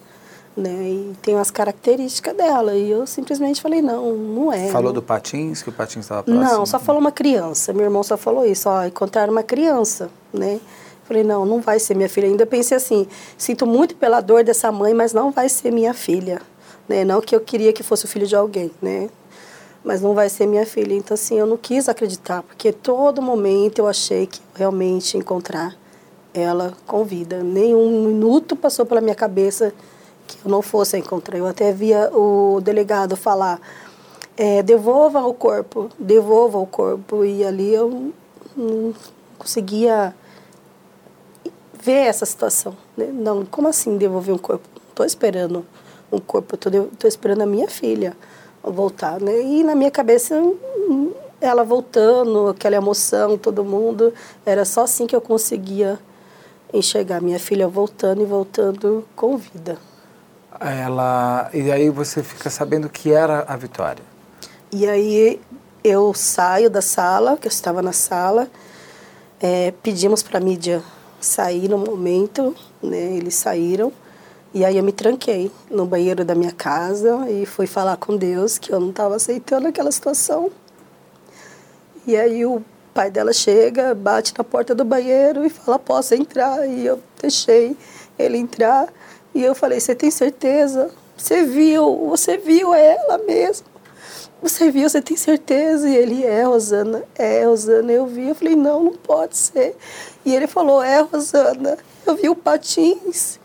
né, e tem as características dela. E eu simplesmente falei, não, não é. Falou não. do Patins, que o Patins estava próximo? Não, só falou uma criança. Meu irmão só falou isso, ó, encontraram uma criança, né. Falei, não, não vai ser minha filha. Ainda pensei assim, sinto muito pela dor dessa mãe, mas não vai ser minha filha. Né? Não que eu queria que fosse o filho de alguém, né? Mas não vai ser minha filha. Então, assim, eu não quis acreditar, porque todo momento eu achei que realmente encontrar ela com vida. Nenhum minuto passou pela minha cabeça que eu não fosse encontrar. Eu até via o delegado falar, é, devolva o corpo, devolva o corpo. E ali eu não conseguia ver essa situação. Né? Não, como assim devolver um corpo? Estou esperando um corpo, estou esperando a minha filha voltar. Né? E na minha cabeça, ela voltando, aquela emoção, todo mundo, era só assim que eu conseguia enxergar minha filha voltando e voltando com vida. Ela e aí você fica sabendo que era a Vitória. E aí eu saio da sala, que eu estava na sala, é, pedimos para a mídia sair no momento, né? Eles saíram. E aí eu me tranquei no banheiro da minha casa e fui falar com Deus que eu não estava aceitando aquela situação. E aí o pai dela chega, bate na porta do banheiro e fala: "Posso entrar?" E eu deixei ele entrar e eu falei: "Você tem certeza? Você viu? Você viu ela mesmo?" Você viu, você tem certeza? E ele, é, Rosana, é, Rosana, eu vi. Eu falei, não, não pode ser. E ele falou, é, Rosana, eu vi o patins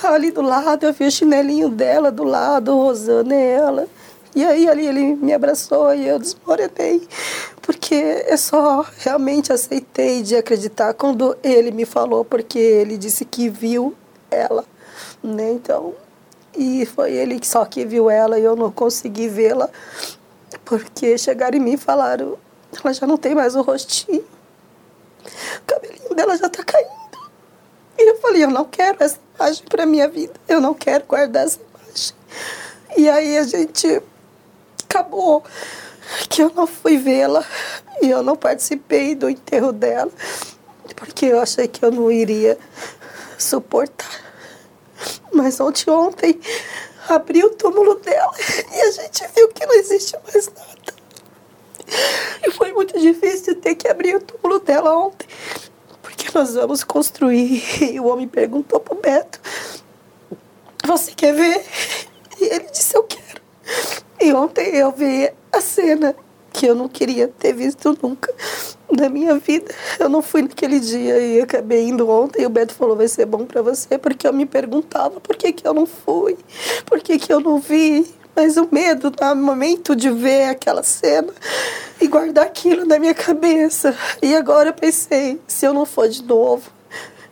tá ali do lado, eu vi o chinelinho dela do lado, Rosana é ela. E aí ali ele me abraçou e eu desmoronei, porque eu só realmente aceitei de acreditar quando ele me falou, porque ele disse que viu ela, né? Então, e foi ele só que viu ela e eu não consegui vê-la, porque chegaram em mim e falaram, ela já não tem mais o rostinho, o cabelinho dela já tá caindo. E eu falei, eu não quero essa imagem para minha vida. Eu não quero guardar essa imagem. E aí a gente acabou que eu não fui vê-la e eu não participei do enterro dela porque eu achei que eu não iria suportar. Mas ontem, ontem o túmulo dela e a gente viu que não existe mais nada. E foi muito difícil ter que abrir o túmulo dela ontem que nós vamos construir. E o homem perguntou pro Beto: Você quer ver? E ele disse: Eu quero. E ontem eu vi a cena que eu não queria ter visto nunca na minha vida. Eu não fui naquele dia e acabei indo ontem. E o Beto falou: vai ser bom para você, porque eu me perguntava por que, que eu não fui, por que, que eu não vi. Mas o medo no momento de ver aquela cena e guardar aquilo na minha cabeça. E agora eu pensei, se eu não for de novo,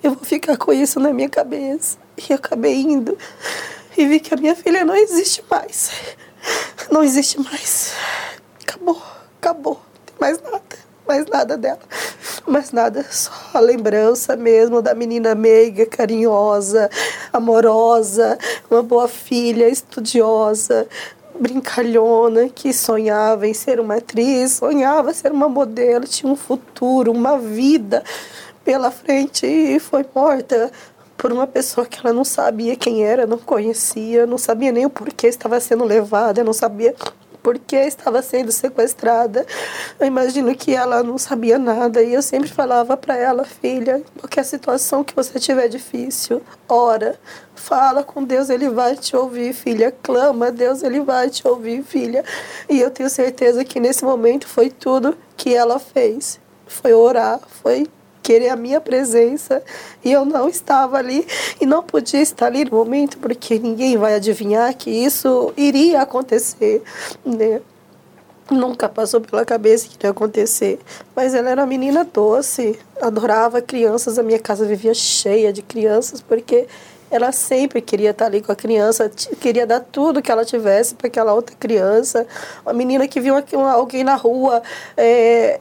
eu vou ficar com isso na minha cabeça. E acabei indo e vi que a minha filha não existe mais. Não existe mais. Acabou, acabou. Não tem mais nada, mais nada dela. Mais nada, só a lembrança mesmo da menina meiga, carinhosa, amorosa, uma boa filha, estudiosa, brincalhona que sonhava em ser uma atriz, sonhava ser uma modelo, tinha um futuro, uma vida pela frente e foi morta por uma pessoa que ela não sabia quem era, não conhecia, não sabia nem o porquê estava sendo levada, não sabia porque estava sendo sequestrada. Eu imagino que ela não sabia nada e eu sempre falava para ela, filha, qualquer situação que você tiver difícil, ora, fala com Deus, ele vai te ouvir, filha, clama, Deus, ele vai te ouvir, filha. E eu tenho certeza que nesse momento foi tudo que ela fez. Foi orar, foi querer a minha presença e eu não estava ali e não podia estar ali no momento porque ninguém vai adivinhar que isso iria acontecer, né? Nunca passou pela cabeça que ia acontecer. Mas ela era uma menina doce, adorava crianças. A minha casa vivia cheia de crianças, porque ela sempre queria estar ali com a criança, queria dar tudo que ela tivesse para aquela outra criança. Uma menina que viu alguém na rua, é,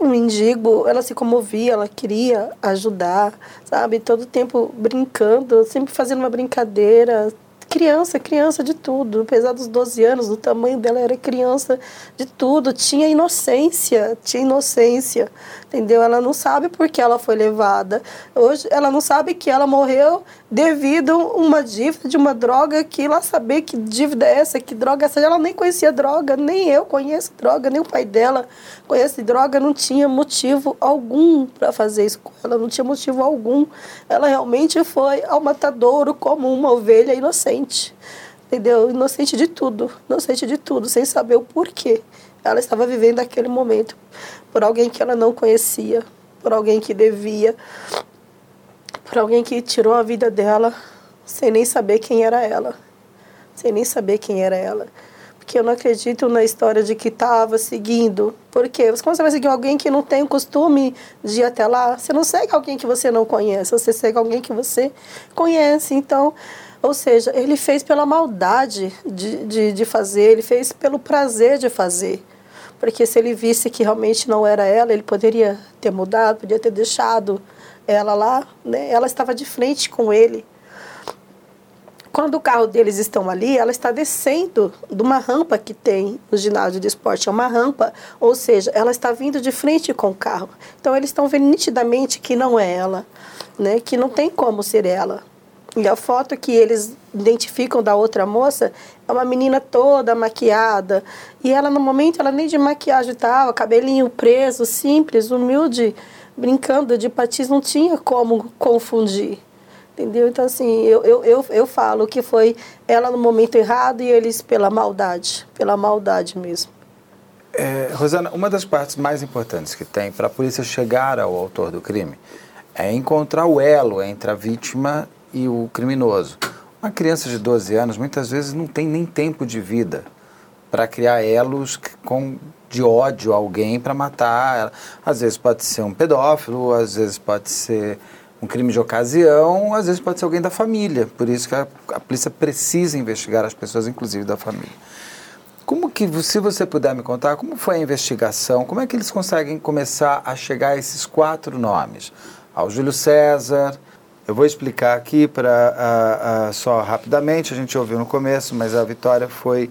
um mendigo, ela se comovia, ela queria ajudar, sabe? Todo tempo brincando, sempre fazendo uma brincadeira. Criança, criança de tudo. Apesar dos 12 anos, do tamanho dela, era criança de tudo. Tinha inocência, tinha inocência, entendeu? Ela não sabe por que ela foi levada. Hoje, ela não sabe que ela morreu devido a uma dívida de uma droga que lá saber que dívida é essa, que droga é essa. Ela nem conhecia droga, nem eu conheço droga, nem o pai dela conhece droga. Não tinha motivo algum para fazer isso com ela, não tinha motivo algum. Ela realmente foi ao matadouro como uma ovelha inocente, entendeu? Inocente de tudo, inocente de tudo, sem saber o porquê. Ela estava vivendo aquele momento por alguém que ela não conhecia, por alguém que devia para alguém que tirou a vida dela sem nem saber quem era ela. Sem nem saber quem era ela. Porque eu não acredito na história de que estava seguindo. Porque como você vai seguir alguém que não tem o costume de ir até lá? Você não segue alguém que você não conhece, você segue alguém que você conhece. Então, ou seja, ele fez pela maldade de, de, de fazer, ele fez pelo prazer de fazer. Porque se ele visse que realmente não era ela, ele poderia ter mudado, poderia ter deixado ela lá, né, ela estava de frente com ele. quando o carro deles estão ali, ela está descendo de uma rampa que tem no ginásio de esporte. É uma rampa, ou seja, ela está vindo de frente com o carro. Então eles estão vendo nitidamente que não é ela, né? Que não tem como ser ela. E a foto que eles identificam da outra moça é uma menina toda maquiada. E ela, no momento, ela nem de maquiagem estava, cabelinho preso, simples, humilde, brincando de patins, não tinha como confundir. Entendeu? Então, assim, eu, eu, eu, eu falo que foi ela no momento errado e eles pela maldade, pela maldade mesmo. É, Rosana, uma das partes mais importantes que tem para a polícia chegar ao autor do crime é encontrar o elo entre a vítima e o criminoso. Uma criança de 12 anos muitas vezes não tem nem tempo de vida para criar elos com, de ódio a alguém para matar ela. Às vezes pode ser um pedófilo, às vezes pode ser um crime de ocasião, às vezes pode ser alguém da família. Por isso que a, a polícia precisa investigar as pessoas, inclusive da família. Como que, se você puder me contar, como foi a investigação? Como é que eles conseguem começar a chegar a esses quatro nomes? Ao Júlio César, eu vou explicar aqui para só rapidamente, a gente ouviu no começo, mas a Vitória foi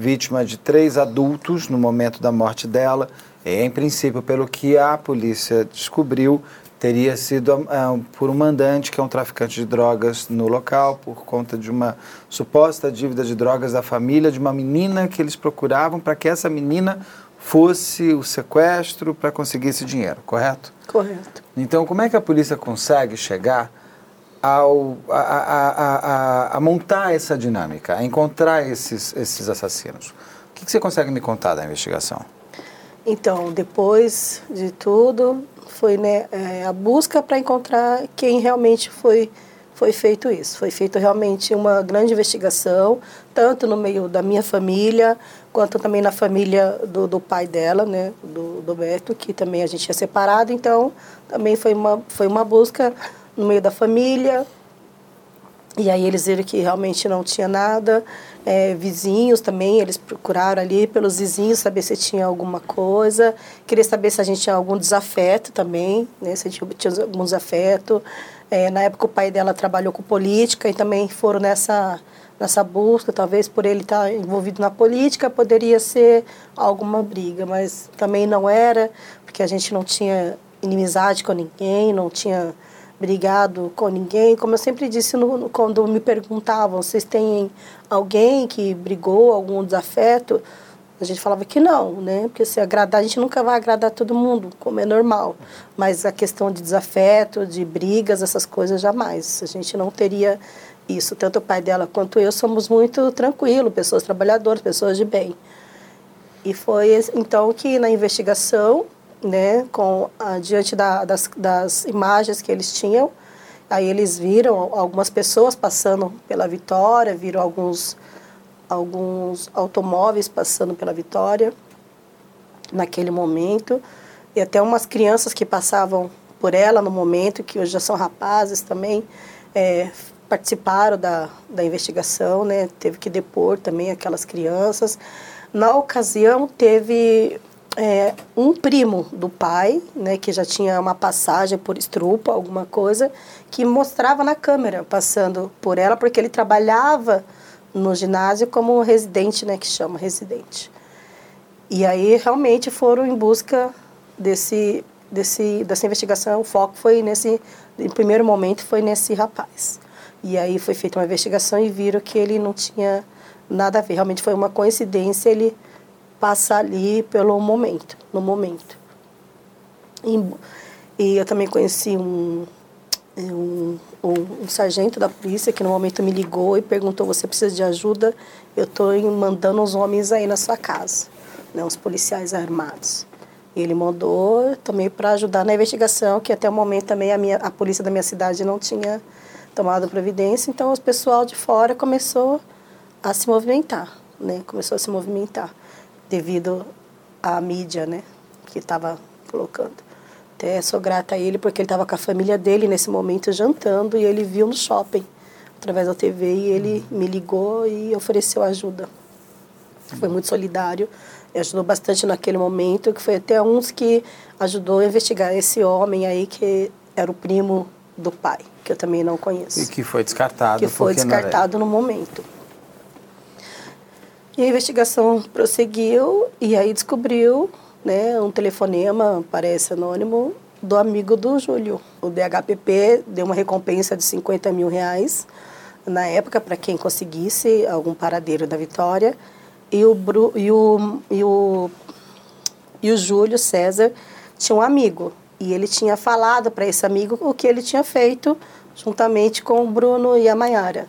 vítima de três adultos no momento da morte dela. E, em princípio, pelo que a polícia descobriu, teria sido uh, por um mandante que é um traficante de drogas no local por conta de uma suposta dívida de drogas da família de uma menina que eles procuravam para que essa menina fosse o sequestro para conseguir esse dinheiro, correto? Correto. Então, como é que a polícia consegue chegar ao, a, a, a, a montar essa dinâmica, a encontrar esses, esses assassinos? O que, que você consegue me contar da investigação? Então, depois de tudo, foi né, é, a busca para encontrar quem realmente foi foi feito isso. Foi feito realmente uma grande investigação, tanto no meio da minha família, quanto também na família do, do pai dela, né, do, do Beto, que também a gente é separado. Então, também foi uma, foi uma busca no meio da família. E aí eles viram que realmente não tinha nada é, vizinhos também, eles procuraram ali pelos vizinhos saber se tinha alguma coisa, queria saber se a gente tinha algum desafeto também, né, se a gente tinha algum desafeto. É, na época o pai dela trabalhou com política e também foram nessa, nessa busca, talvez por ele estar envolvido na política, poderia ser alguma briga, mas também não era, porque a gente não tinha inimizade com ninguém, não tinha brigado com ninguém. Como eu sempre disse no, quando me perguntavam, vocês têm alguém que brigou, algum desafeto? A gente falava que não, né? Porque se agradar, a gente nunca vai agradar todo mundo, como é normal. Mas a questão de desafeto, de brigas, essas coisas, jamais. A gente não teria isso. Tanto o pai dela quanto eu somos muito tranquilos, pessoas trabalhadoras, pessoas de bem. E foi então que na investigação né, com, ah, diante da, das, das imagens que eles tinham. Aí eles viram algumas pessoas passando pela Vitória, viram alguns, alguns automóveis passando pela Vitória naquele momento. E até umas crianças que passavam por ela no momento, que hoje já são rapazes também, é, participaram da, da investigação, né? teve que depor também aquelas crianças. Na ocasião, teve é, um primo do pai, né, que já tinha uma passagem por estrupa, alguma coisa, que mostrava na câmera, passando por ela, porque ele trabalhava no ginásio como residente, né, que chama residente. E aí realmente foram em busca desse, desse, dessa investigação. O foco foi nesse, em primeiro momento, foi nesse rapaz. E aí foi feita uma investigação e viram que ele não tinha nada a ver. Realmente foi uma coincidência ele passa ali pelo momento, no momento. E, e eu também conheci um, um, um, um, sargento da polícia que no momento me ligou e perguntou: Você precisa de ajuda? Eu estou mandando uns homens aí na sua casa, né, uns policiais armados. E ele mandou também para ajudar na investigação, que até o momento também a, minha, a polícia da minha cidade não tinha tomado providência, então o pessoal de fora começou a se movimentar, né? Começou a se movimentar devido à mídia, né, que estava colocando. Até sou grata a ele porque ele estava com a família dele nesse momento jantando e ele viu no shopping através da TV e ele me ligou e ofereceu ajuda. Foi muito solidário, ajudou bastante naquele momento, que foi até uns que ajudou a investigar esse homem aí que era o primo do pai. que eu também não conheço. E que foi descartado. Que foi descartado no momento. E a investigação prosseguiu e aí descobriu né, um telefonema, parece anônimo, do amigo do Júlio. O DHPP deu uma recompensa de 50 mil reais na época para quem conseguisse algum paradeiro da Vitória. E o, Bru, e o, e o, e o Júlio César tinha um amigo. E ele tinha falado para esse amigo o que ele tinha feito juntamente com o Bruno e a Maiara.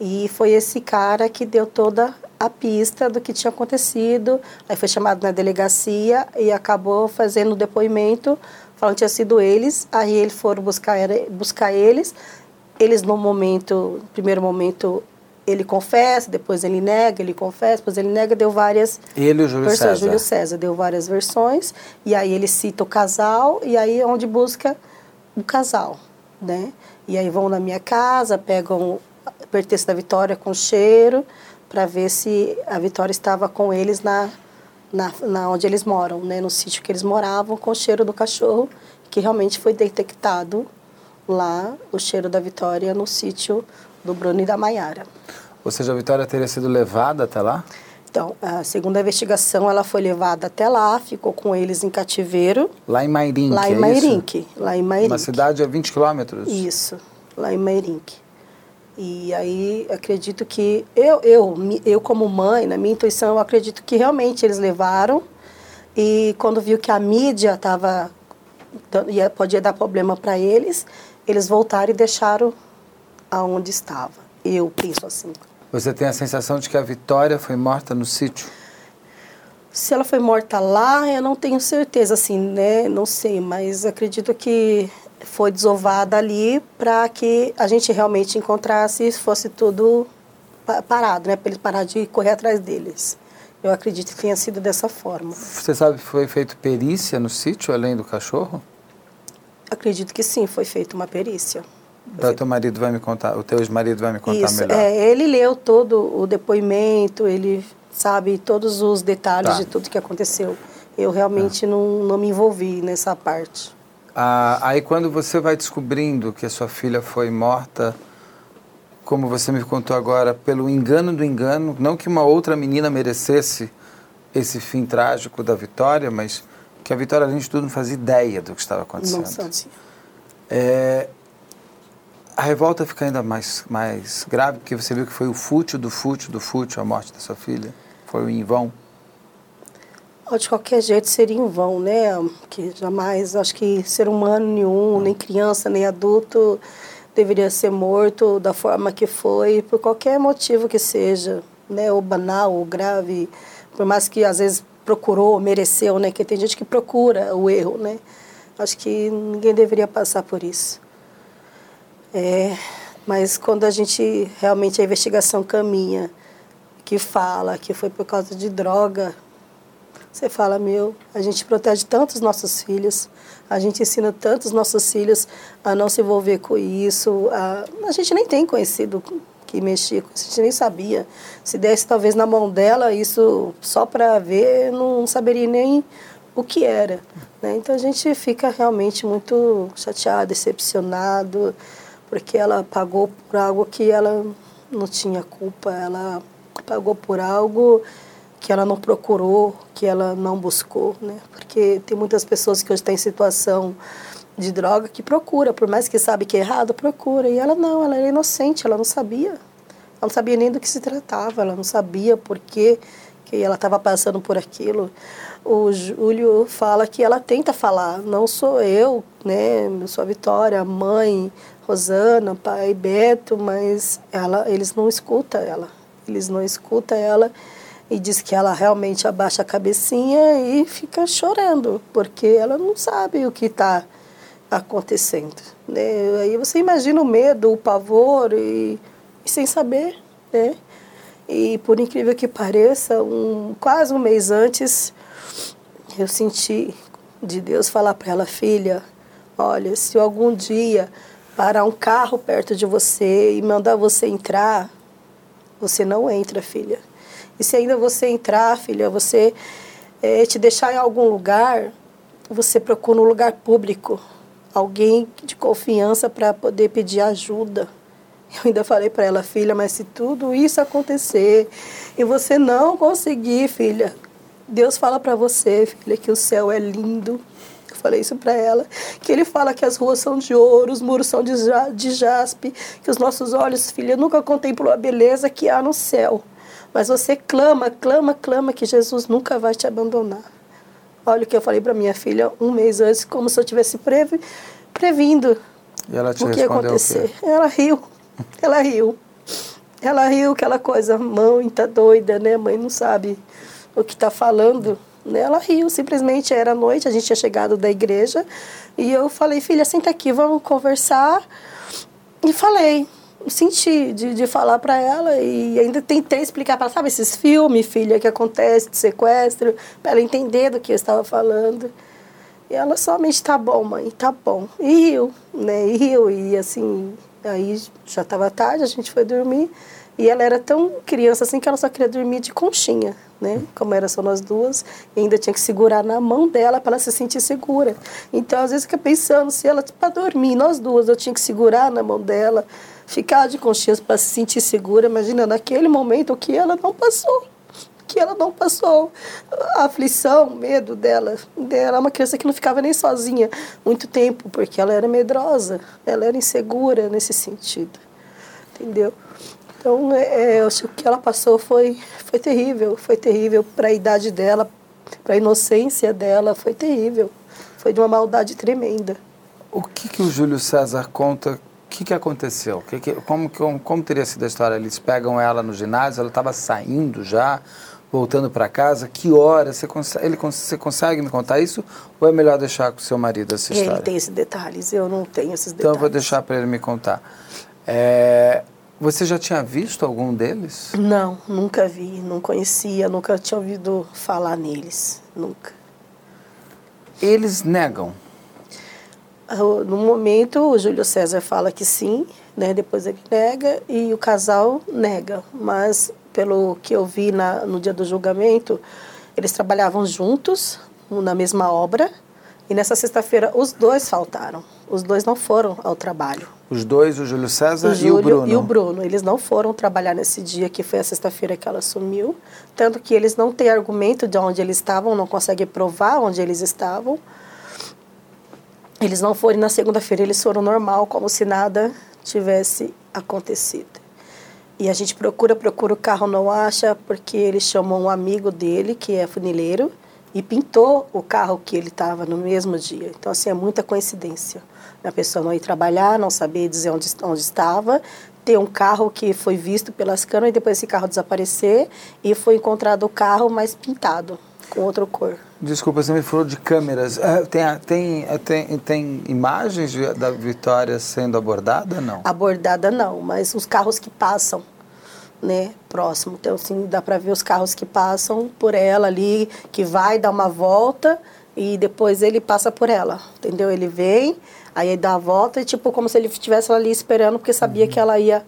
E foi esse cara que deu toda a pista do que tinha acontecido. Aí foi chamado na delegacia e acabou fazendo o depoimento, falando que tinha sido eles. Aí eles foram buscar, buscar eles. Eles, no momento, no primeiro momento, ele confessa, depois ele nega, ele confessa, depois ele nega, deu várias ele o Júlio versões. César. Júlio César deu várias versões, e aí ele cita o casal, e aí é onde busca o casal, né? E aí vão na minha casa, pegam pertence da Vitória com cheiro, para ver se a Vitória estava com eles na, na, na onde eles moram, né? No sítio que eles moravam, com o cheiro do cachorro, que realmente foi detectado lá, o cheiro da Vitória no sítio do Bruno e da Maiara. Ou seja, a Vitória teria sido levada até lá? Então, a segunda investigação, ela foi levada até lá, ficou com eles em cativeiro. Lá em Mairinque, Lá em é Mairinque, lá em Mairinque. Uma cidade a 20 quilômetros? Isso, lá em Mairinque. E aí, acredito que eu, eu, eu como mãe, na minha intuição, eu acredito que realmente eles levaram. E quando viu que a mídia estava podia dar problema para eles, eles voltaram e deixaram aonde estava. Eu penso assim. Você tem a sensação de que a Vitória foi morta no sítio? Se ela foi morta lá, eu não tenho certeza, assim, né? Não sei, mas acredito que foi desovada ali para que a gente realmente encontrasse e fosse tudo parado, né? Para eles parar de correr atrás deles. Eu acredito que tenha sido dessa forma. Você sabe que foi feito perícia no sítio, além do cachorro? Acredito que sim, foi feita uma perícia. Então, teu marido vai me contar, o teu ex-marido vai me contar Isso, melhor. É, ele leu todo o depoimento, ele sabe todos os detalhes tá. de tudo que aconteceu. Eu realmente tá. não, não me envolvi nessa parte. Ah, aí quando você vai descobrindo que a sua filha foi morta, como você me contou agora, pelo engano do engano, não que uma outra menina merecesse esse fim trágico da Vitória, mas que a Vitória, além de tudo, não fazia ideia do que estava acontecendo. Não. É, a revolta fica ainda mais, mais grave, porque você viu que foi o fútil do fútil do fútil a morte da sua filha. Foi em vão. De qualquer jeito seria em vão, né? Que jamais, acho que ser humano nenhum, nem criança, nem adulto, deveria ser morto da forma que foi, por qualquer motivo que seja, né? Ou banal, ou grave, por mais que às vezes procurou, mereceu, né? Que tem gente que procura o erro, né? Acho que ninguém deveria passar por isso. É, mas quando a gente realmente a investigação caminha, que fala que foi por causa de droga, você fala, meu, a gente protege tantos nossos filhos, a gente ensina tantos nossos filhos a não se envolver com isso. A, a gente nem tem conhecido que mexia com isso, a gente nem sabia. Se desse talvez na mão dela, isso só para ver, não saberia nem o que era. Né? Então a gente fica realmente muito chateado, decepcionado porque ela pagou por algo que ela não tinha culpa, ela pagou por algo que ela não procurou, que ela não buscou, né? Porque tem muitas pessoas que hoje estão em situação de droga que procura, por mais que sabe que é errado, procura. E ela não, ela era inocente, ela não sabia. Ela não sabia nem do que se tratava, ela não sabia por que, que ela estava passando por aquilo. O Júlio fala que ela tenta falar, não sou eu, né? Eu sou a Vitória, a mãe, Rosana, pai Beto, mas ela, eles não escutam ela. Eles não escutam ela e diz que ela realmente abaixa a cabecinha e fica chorando, porque ela não sabe o que está acontecendo. Né? Aí você imagina o medo, o pavor e, e, sem saber, né? E por incrível que pareça, um, quase um mês antes, eu senti de Deus falar para ela, filha, olha, se algum dia parar um carro perto de você e mandar você entrar, você não entra, filha. E se ainda você entrar, filha, você é, te deixar em algum lugar, você procura um lugar público, alguém de confiança para poder pedir ajuda. Eu ainda falei para ela, filha, mas se tudo isso acontecer e você não conseguir, filha, Deus fala para você, filha, que o céu é lindo. Eu falei isso para ela, que ele fala que as ruas são de ouro, os muros são de, de jaspe, que os nossos olhos, filha, nunca contemplam a beleza que há no céu. Mas você clama, clama, clama que Jesus nunca vai te abandonar. Olha o que eu falei para minha filha um mês antes, como se eu tivesse previ, previndo e ela te o que ia acontecer. Ela riu, ela riu. Ela riu, aquela coisa, mãe tá doida, né? Mãe não sabe o que está falando. Né? Ela riu, simplesmente era noite, a gente tinha chegado da igreja. E eu falei, filha, senta aqui, vamos conversar. E falei, senti de, de falar para ela e ainda tentei explicar para ela, sabe, esses filmes, filha, que acontece de sequestro, para ela entender do que eu estava falando. E ela somente, tá bom, mãe, tá bom. E riu, né, e riu, e assim, aí já estava tarde, a gente foi dormir, e ela era tão criança assim que ela só queria dormir de conchinha, né? Como era só nós duas, e ainda tinha que segurar na mão dela para ela se sentir segura. Então, às vezes, fica pensando, se ela, para dormir, nós duas, eu tinha que segurar na mão dela, ficar de consciência para se sentir segura. Imagina, naquele momento, que ela não passou. Que ela não passou a aflição, o medo dela. Ela é uma criança que não ficava nem sozinha muito tempo, porque ela era medrosa, ela era insegura nesse sentido. Entendeu? Então, é, é eu acho que o que ela passou foi, foi terrível. Foi terrível para a idade dela, para a inocência dela, foi terrível. Foi de uma maldade tremenda. O que, que o Júlio César conta que, que aconteceu? Que que, como, como, como teria sido a história? Eles pegam ela no ginásio, ela estava saindo já, voltando para casa. Que hora? Você consegue, ele, você consegue me contar isso? Ou é melhor deixar com o seu marido essa história? Ele tem esses detalhes, eu não tenho esses detalhes. Então eu vou deixar para ele me contar. É, você já tinha visto algum deles? Não, nunca vi, não conhecia, nunca tinha ouvido falar neles, nunca. Eles negam no momento, o Júlio César fala que sim, né? depois ele nega e o casal nega. Mas, pelo que eu vi na, no dia do julgamento, eles trabalhavam juntos na mesma obra e nessa sexta-feira os dois faltaram. Os dois não foram ao trabalho. Os dois, o Júlio César o Júlio e o Bruno? E o Bruno. Eles não foram trabalhar nesse dia, que foi a sexta-feira que ela sumiu. Tanto que eles não têm argumento de onde eles estavam, não conseguem provar onde eles estavam. Eles não foram na segunda-feira, eles foram normal, como se nada tivesse acontecido. E a gente procura, procura o carro, não acha, porque ele chamou um amigo dele, que é funileiro, e pintou o carro que ele estava no mesmo dia. Então, assim, é muita coincidência. A pessoa não ir trabalhar, não saber dizer onde, onde estava, ter um carro que foi visto pelas câmeras e depois esse carro desaparecer e foi encontrado o carro mais pintado com outra cor. Desculpa, você me falou de câmeras. É, tem, tem, tem, tem imagens da Vitória sendo abordada, não? Abordada não, mas os carros que passam, né, próximo. Então, assim, dá para ver os carros que passam por ela ali, que vai dar uma volta e depois ele passa por ela, entendeu? Ele vem, aí ele dá a volta e tipo como se ele estivesse ali esperando porque sabia uhum. que ela ia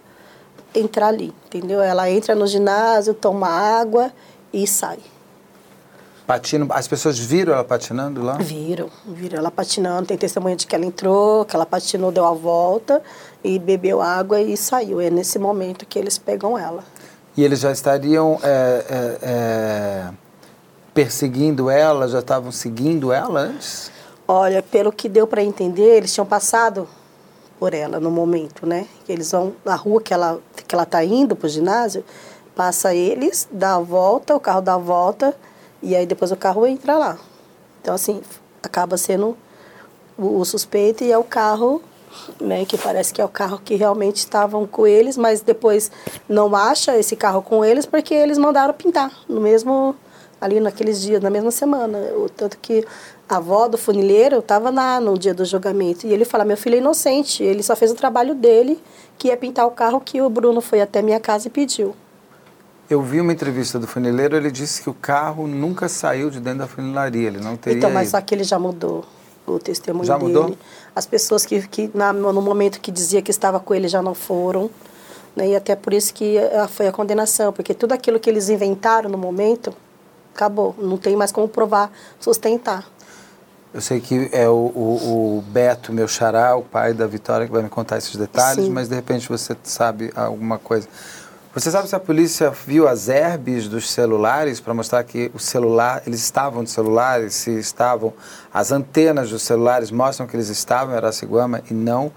entrar ali, entendeu? Ela entra no ginásio, toma água e sai. Patino, as pessoas viram ela patinando lá? Viram, viram ela patinando. Tem testemunha de que ela entrou, que ela patinou, deu a volta e bebeu água e saiu. É nesse momento que eles pegam ela. E eles já estariam é, é, é, perseguindo ela, já estavam seguindo ela antes? Olha, pelo que deu para entender, eles tinham passado por ela no momento, né? Eles vão na rua que ela que ela tá indo para o ginásio, passa eles, dá a volta, o carro dá a volta e aí depois o carro entra lá. Então, assim, acaba sendo o, o suspeito e é o carro, né, que parece que é o carro que realmente estavam com eles, mas depois não acha esse carro com eles porque eles mandaram pintar no mesmo ali naqueles dias, na mesma semana. O tanto que a avó do funileiro estava lá no dia do julgamento e ele fala: "Meu filho é inocente, ele só fez o trabalho dele, que é pintar o carro que o Bruno foi até minha casa e pediu". Eu vi uma entrevista do funileiro, ele disse que o carro nunca saiu de dentro da funilaria, ele não teria Então, mas ido. só que ele já mudou o testemunho já dele. mudou? As pessoas que, que na, no momento que dizia que estava com ele já não foram. Né? E até por isso que a, foi a condenação, porque tudo aquilo que eles inventaram no momento, acabou. Não tem mais como provar, sustentar. Eu sei que é o, o, o, Beto, meu xará, o pai da Vitória, que vai me contar esses detalhes, Sim. mas de repente você sabe alguma coisa. Você sabe se a polícia viu as herbes dos celulares para mostrar que o celular, eles estavam de celulares, se estavam, as antenas dos celulares mostram que eles estavam em Araciguama e não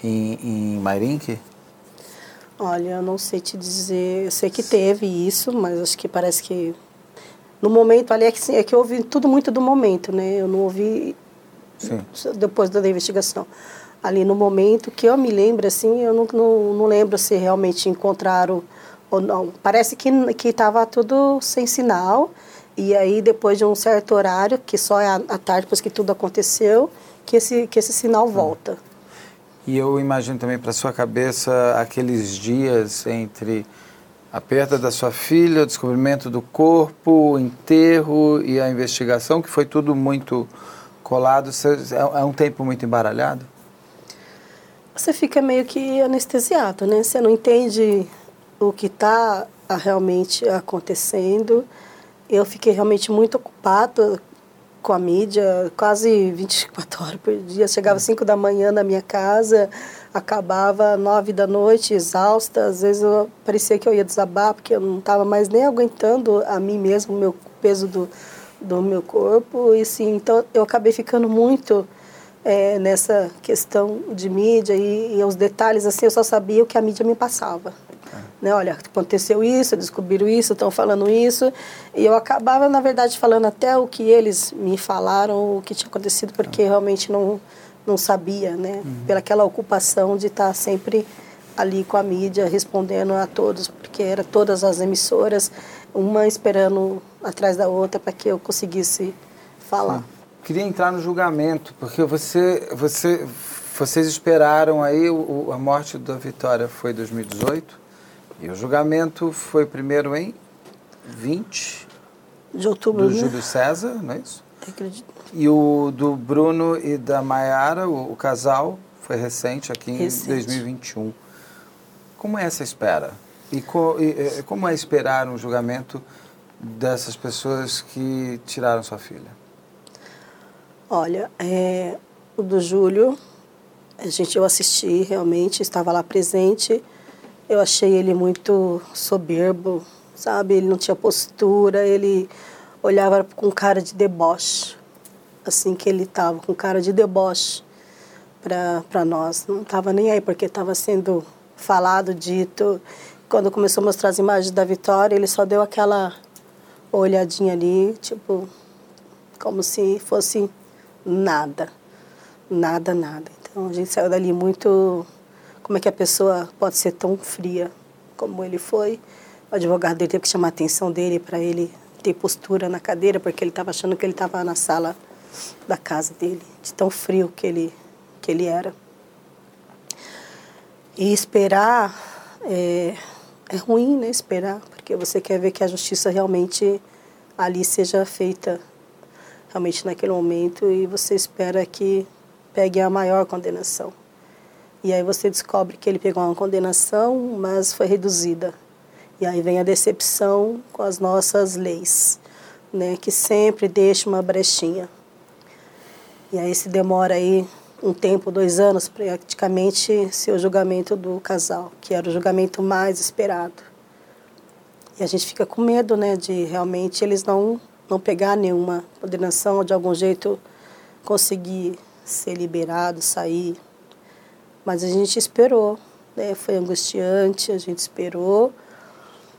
em, em Mairinque? Olha, eu não sei te dizer, eu sei que teve isso, mas acho que parece que no momento ali é que, é que eu ouvi tudo muito do momento, né? Eu não ouvi Sim. depois da investigação. Ali no momento que eu me lembro, assim, eu não, não, não lembro se realmente encontraram ou não. Parece que estava tudo sem sinal. E aí, depois de um certo horário, que só é à tarde, depois que tudo aconteceu, que esse, que esse sinal volta. E eu imagino também para sua cabeça aqueles dias entre a perda da sua filha, o descobrimento do corpo, o enterro e a investigação, que foi tudo muito colado. É, é um tempo muito embaralhado? Você fica meio que anestesiado, né? Você não entende o que está realmente acontecendo. Eu fiquei realmente muito ocupada com a mídia, quase 24 horas por dia. Chegava 5 da manhã na minha casa, acabava nove da noite, exausta. Às vezes eu, parecia que eu ia desabar, porque eu não estava mais nem aguentando a mim mesmo, o meu peso do, do meu corpo. E sim, então eu acabei ficando muito é, nessa questão de mídia e, e os detalhes, assim, eu só sabia o que a mídia me passava. Né, olha, aconteceu isso, descobriram isso, estão falando isso. E eu acabava, na verdade, falando até o que eles me falaram, o que tinha acontecido, porque é. realmente não não sabia, né? Uhum. Pelaquela ocupação de estar sempre ali com a mídia, respondendo a todos, porque era todas as emissoras, uma esperando atrás da outra para que eu conseguisse falar. Sim. Queria entrar no julgamento, porque você, você, vocês esperaram aí o, a morte da Vitória foi em 2018 e o julgamento foi primeiro em 20 de outubro, do né? Júlio César, não é isso? Acredito. E o do Bruno e da Maiara, o, o, casal, foi recente aqui recente. em 2021. Como é essa espera? E, co, e, como é esperar um julgamento dessas pessoas que tiraram sua filha? Olha, é, o do Júlio, a gente eu assisti realmente, estava lá presente. Eu achei ele muito soberbo, sabe? Ele não tinha postura, ele olhava com cara de deboche assim que ele estava com cara de deboche para nós. Não estava nem aí, porque estava sendo falado, dito. Quando começou a mostrar as imagens da Vitória, ele só deu aquela olhadinha ali, tipo, como se fosse nada. Nada, nada. Então a gente saiu dali muito. Como é que a pessoa pode ser tão fria como ele foi? O advogado dele teve que chamar a atenção dele para ele ter postura na cadeira, porque ele estava achando que ele estava na sala da casa dele, de tão frio que ele, que ele era. E esperar é, é ruim, né? Esperar, porque você quer ver que a justiça realmente ali seja feita realmente naquele momento e você espera que pegue a maior condenação. E aí você descobre que ele pegou uma condenação, mas foi reduzida. E aí vem a decepção com as nossas leis, né, que sempre deixa uma brechinha. E aí se demora aí um tempo, dois anos, praticamente, ser o julgamento do casal, que era o julgamento mais esperado. E a gente fica com medo, né, de realmente eles não, não pegar nenhuma condenação, ou de algum jeito conseguir ser liberado, sair. Mas a gente esperou, né, foi angustiante, a gente esperou.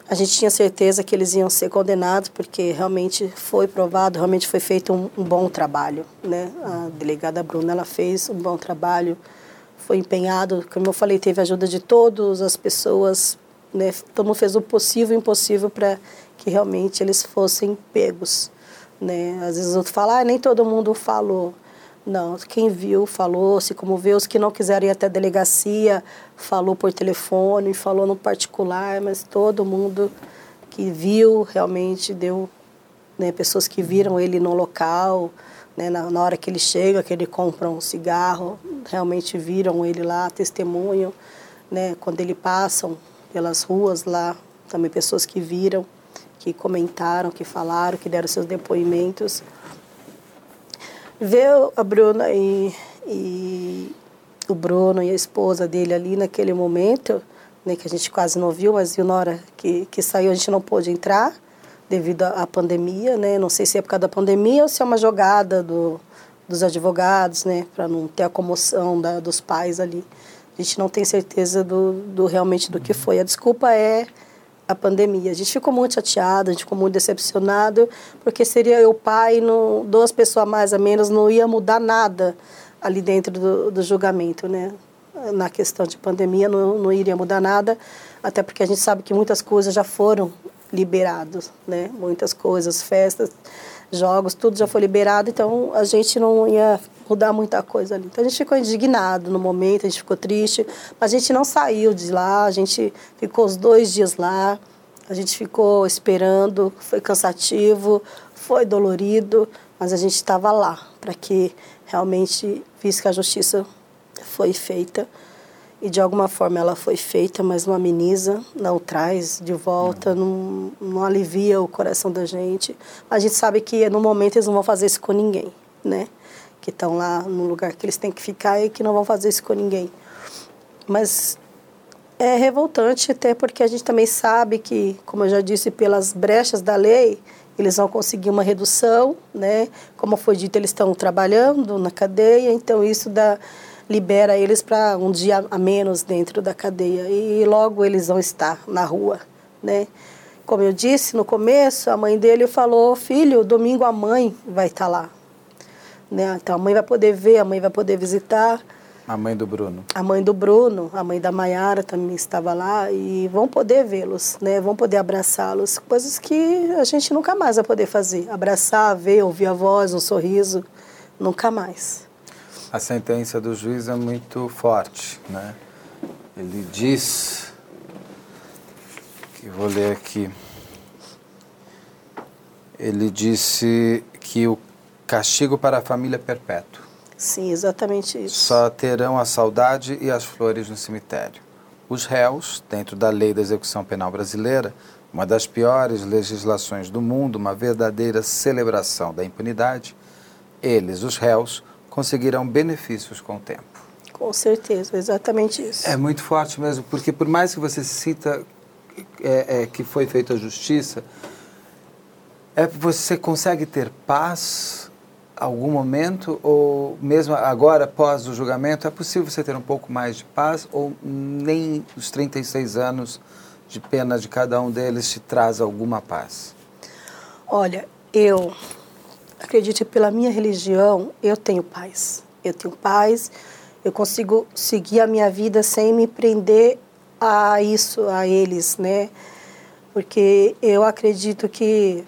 A gente tinha certeza que eles iam ser condenados, porque realmente foi provado, realmente foi feito um, um, bom trabalho. Né? A delegada Bruna ela fez um bom trabalho, foi empenhado, como eu falei, teve ajuda de todas as pessoas, né? todo mundo fez o possível e o impossível para que realmente eles fossem pegos. Né? Às vezes outros falam, ah, nem todo mundo falou. Não, quem viu falou, se comoveu, os que não quiseram ir até a delegacia, falou por telefone, falou no particular, mas todo mundo que viu realmente deu, né, pessoas que viram ele no local, né, na, na, hora que ele chega, que ele compra um cigarro, realmente viram ele lá, testemunham, né, quando ele passam pelas ruas lá, também pessoas que viram, que comentaram, que falaram, que deram seus depoimentos. Ver a Bruna e, e o Bruno e a esposa dele ali naquele momento, né, que a gente quase não viu, mas viu na hora que, que saiu, a gente não pôde entrar devido à pandemia, né? Não sei se é por causa da pandemia ou se é uma jogada do, dos advogados, né, para não ter a comoção da, dos pais ali. A gente não tem certeza do, do realmente do que foi. A desculpa é a pandemia. A gente ficou muito chateado, a gente ficou muito decepcionado, porque seria eu pai, no, duas pessoas mais ou menos, não ia mudar nada ali dentro do, do julgamento, né? Na questão de pandemia não, não iria mudar nada, até porque a gente sabe que muitas coisas já foram liberadas, né? Muitas coisas, festas, jogos, tudo já foi liberado, então a gente não ia mudar muita coisa ali. Então a gente ficou indignado no momento, a gente ficou triste, mas a gente não saiu de lá, a gente ficou os dois dias lá, a gente ficou esperando, foi cansativo, foi dolorido, mas a gente estava lá para que realmente visse que a justiça foi feita e de alguma forma ela foi feita, mas não ameniza, não traz de volta, não, não alivia o coração da gente. A gente sabe que no momento eles não vão fazer isso com ninguém, né? Que estão lá no lugar que eles têm que ficar e que não vão fazer isso com ninguém. Mas é revoltante até porque a gente também sabe que, como eu já disse, pelas brechas da lei, eles vão conseguir uma redução, né? Como foi dito, eles estão trabalhando na cadeia, então isso dá libera eles para um dia a menos dentro da cadeia e logo eles vão estar na rua, né? Como eu disse no começo, a mãe dele falou: "Filho, domingo a mãe vai estar lá". Né? Então a mãe vai poder ver, a mãe vai poder visitar. A mãe do Bruno. A mãe do Bruno, a mãe da Maiara também estava lá e vão poder vê-los, né? Vão poder abraçá-los, coisas que a gente nunca mais vai poder fazer. Abraçar, ver, ouvir a voz, um sorriso, nunca mais a sentença do juiz é muito forte, né? Ele diz, que vou ler aqui, ele disse que o castigo para a família perpétuo. Sim, exatamente isso. Só terão a saudade e as flores no cemitério. Os réus, dentro da lei da execução penal brasileira, uma das piores legislações do mundo, uma verdadeira celebração da impunidade, eles, os réus, conseguirão benefícios com o tempo. Com certeza, exatamente isso. É muito forte mesmo, porque por mais que você cita é, é, que foi feita a justiça, é, você consegue ter paz algum momento ou mesmo agora após o julgamento é possível você ter um pouco mais de paz ou nem os 36 anos de pena de cada um deles te traz alguma paz? Olha, eu acredite, pela minha religião, eu tenho paz. Eu tenho paz, eu consigo seguir a minha vida sem me prender a isso, a eles, né? Porque eu acredito que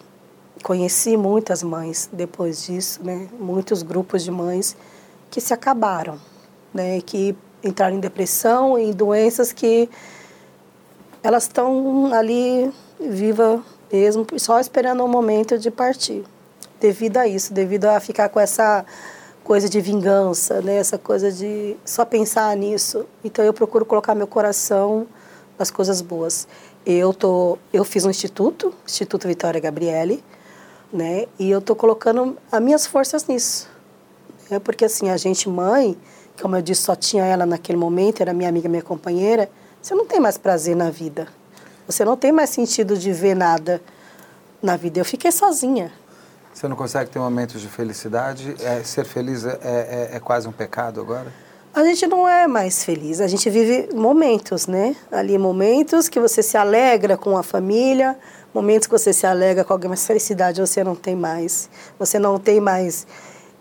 conheci muitas mães depois disso, né? Muitos grupos de mães que se acabaram, né? Que entraram em depressão, em doenças que elas estão ali viva mesmo, só esperando o momento de partir devido a isso, devido a ficar com essa coisa de vingança, né? Essa coisa de só pensar nisso. Então eu procuro colocar meu coração nas coisas boas. Eu tô, eu fiz um instituto, Instituto Vitória Gabriele, né? E eu tô colocando as minhas forças nisso. É porque assim, a gente mãe, como eu disse, só tinha ela naquele momento, era minha amiga, minha companheira, você não tem mais prazer na vida. Você não tem mais sentido de ver nada na vida. Eu fiquei sozinha. Você não consegue ter momentos de felicidade? É, ser feliz é, é, é, quase um pecado agora? A gente não é mais feliz, a gente vive momentos, né? Ali, momentos que você se alegra com a família, momentos que você se alegra com alguém, mas felicidade você não tem mais. Você não tem mais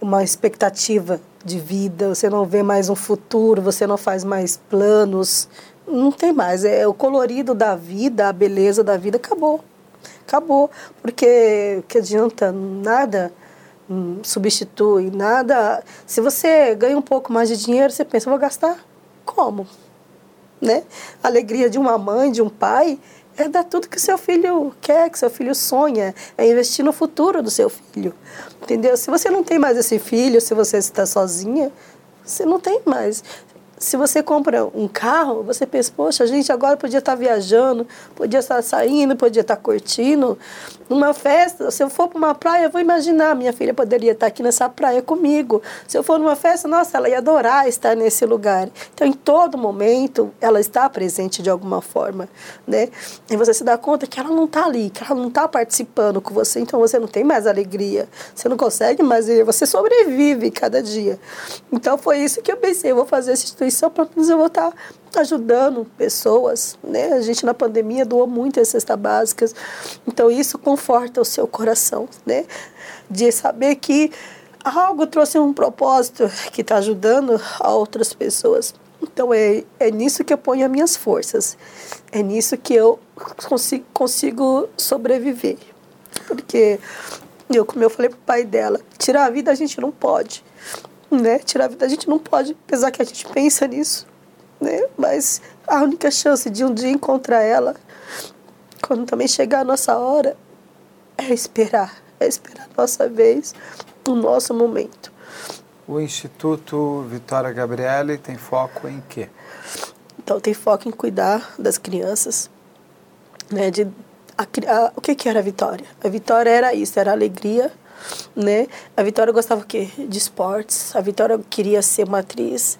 uma expectativa de vida, você não vê mais um futuro, você não faz mais planos, não tem mais. É o colorido da vida, a beleza da vida acabou acabou. Porque que adianta nada hum, substitui, nada. Se você ganha um pouco mais de dinheiro, você pensa, vou gastar como? Né? A alegria de uma mãe, de um pai, é dar tudo que seu filho quer, que seu filho sonha, é investir no futuro do seu filho. Entendeu? Se você não tem mais esse filho, se você está sozinha, você não tem mais. se você compra um carro, você pensa, poxa, a gente agora podia estar viajando, podia estar saindo, podia estar curtindo. Numa festa, se eu for para uma praia, eu vou imaginar, minha filha poderia estar aqui nessa praia comigo. Se eu for numa festa, nossa, ela ia adorar estar nesse lugar. Então, em todo momento, ela está presente de alguma forma, né? E você se dá conta que ela não está ali, que ela não está participando com você, então você não tem mais alegria, você não consegue mais, você sobrevive cada dia. Então, foi isso que eu pensei, eu vou fazer esse instituição para eu vou estar ajudando pessoas, né? A gente na pandemia doou muitas cestas básicas, então isso conforta o seu coração, né? De saber que algo trouxe um propósito que está ajudando a outras pessoas. Então é, é nisso que eu ponho as minhas forças, é nisso que eu consigo, consigo sobreviver. Porque eu, como eu falei pro pai dela, tirar a vida a gente não pode né? Tirar a vida a gente não pode, apesar que a gente pensa nisso, né? Mas a única chance de um dia encontrar ela, quando também chegar a nossa hora, é esperar, é esperar a nossa vez, o nosso momento. O Instituto Vitória Gabriele tem foco em quê? Então tem foco em cuidar das crianças, né? De a, a, o que, que era a Vitória? A Vitória era isso, era alegria, né? A Vitória gostava o quê? De esportes. A Vitória queria ser uma atriz.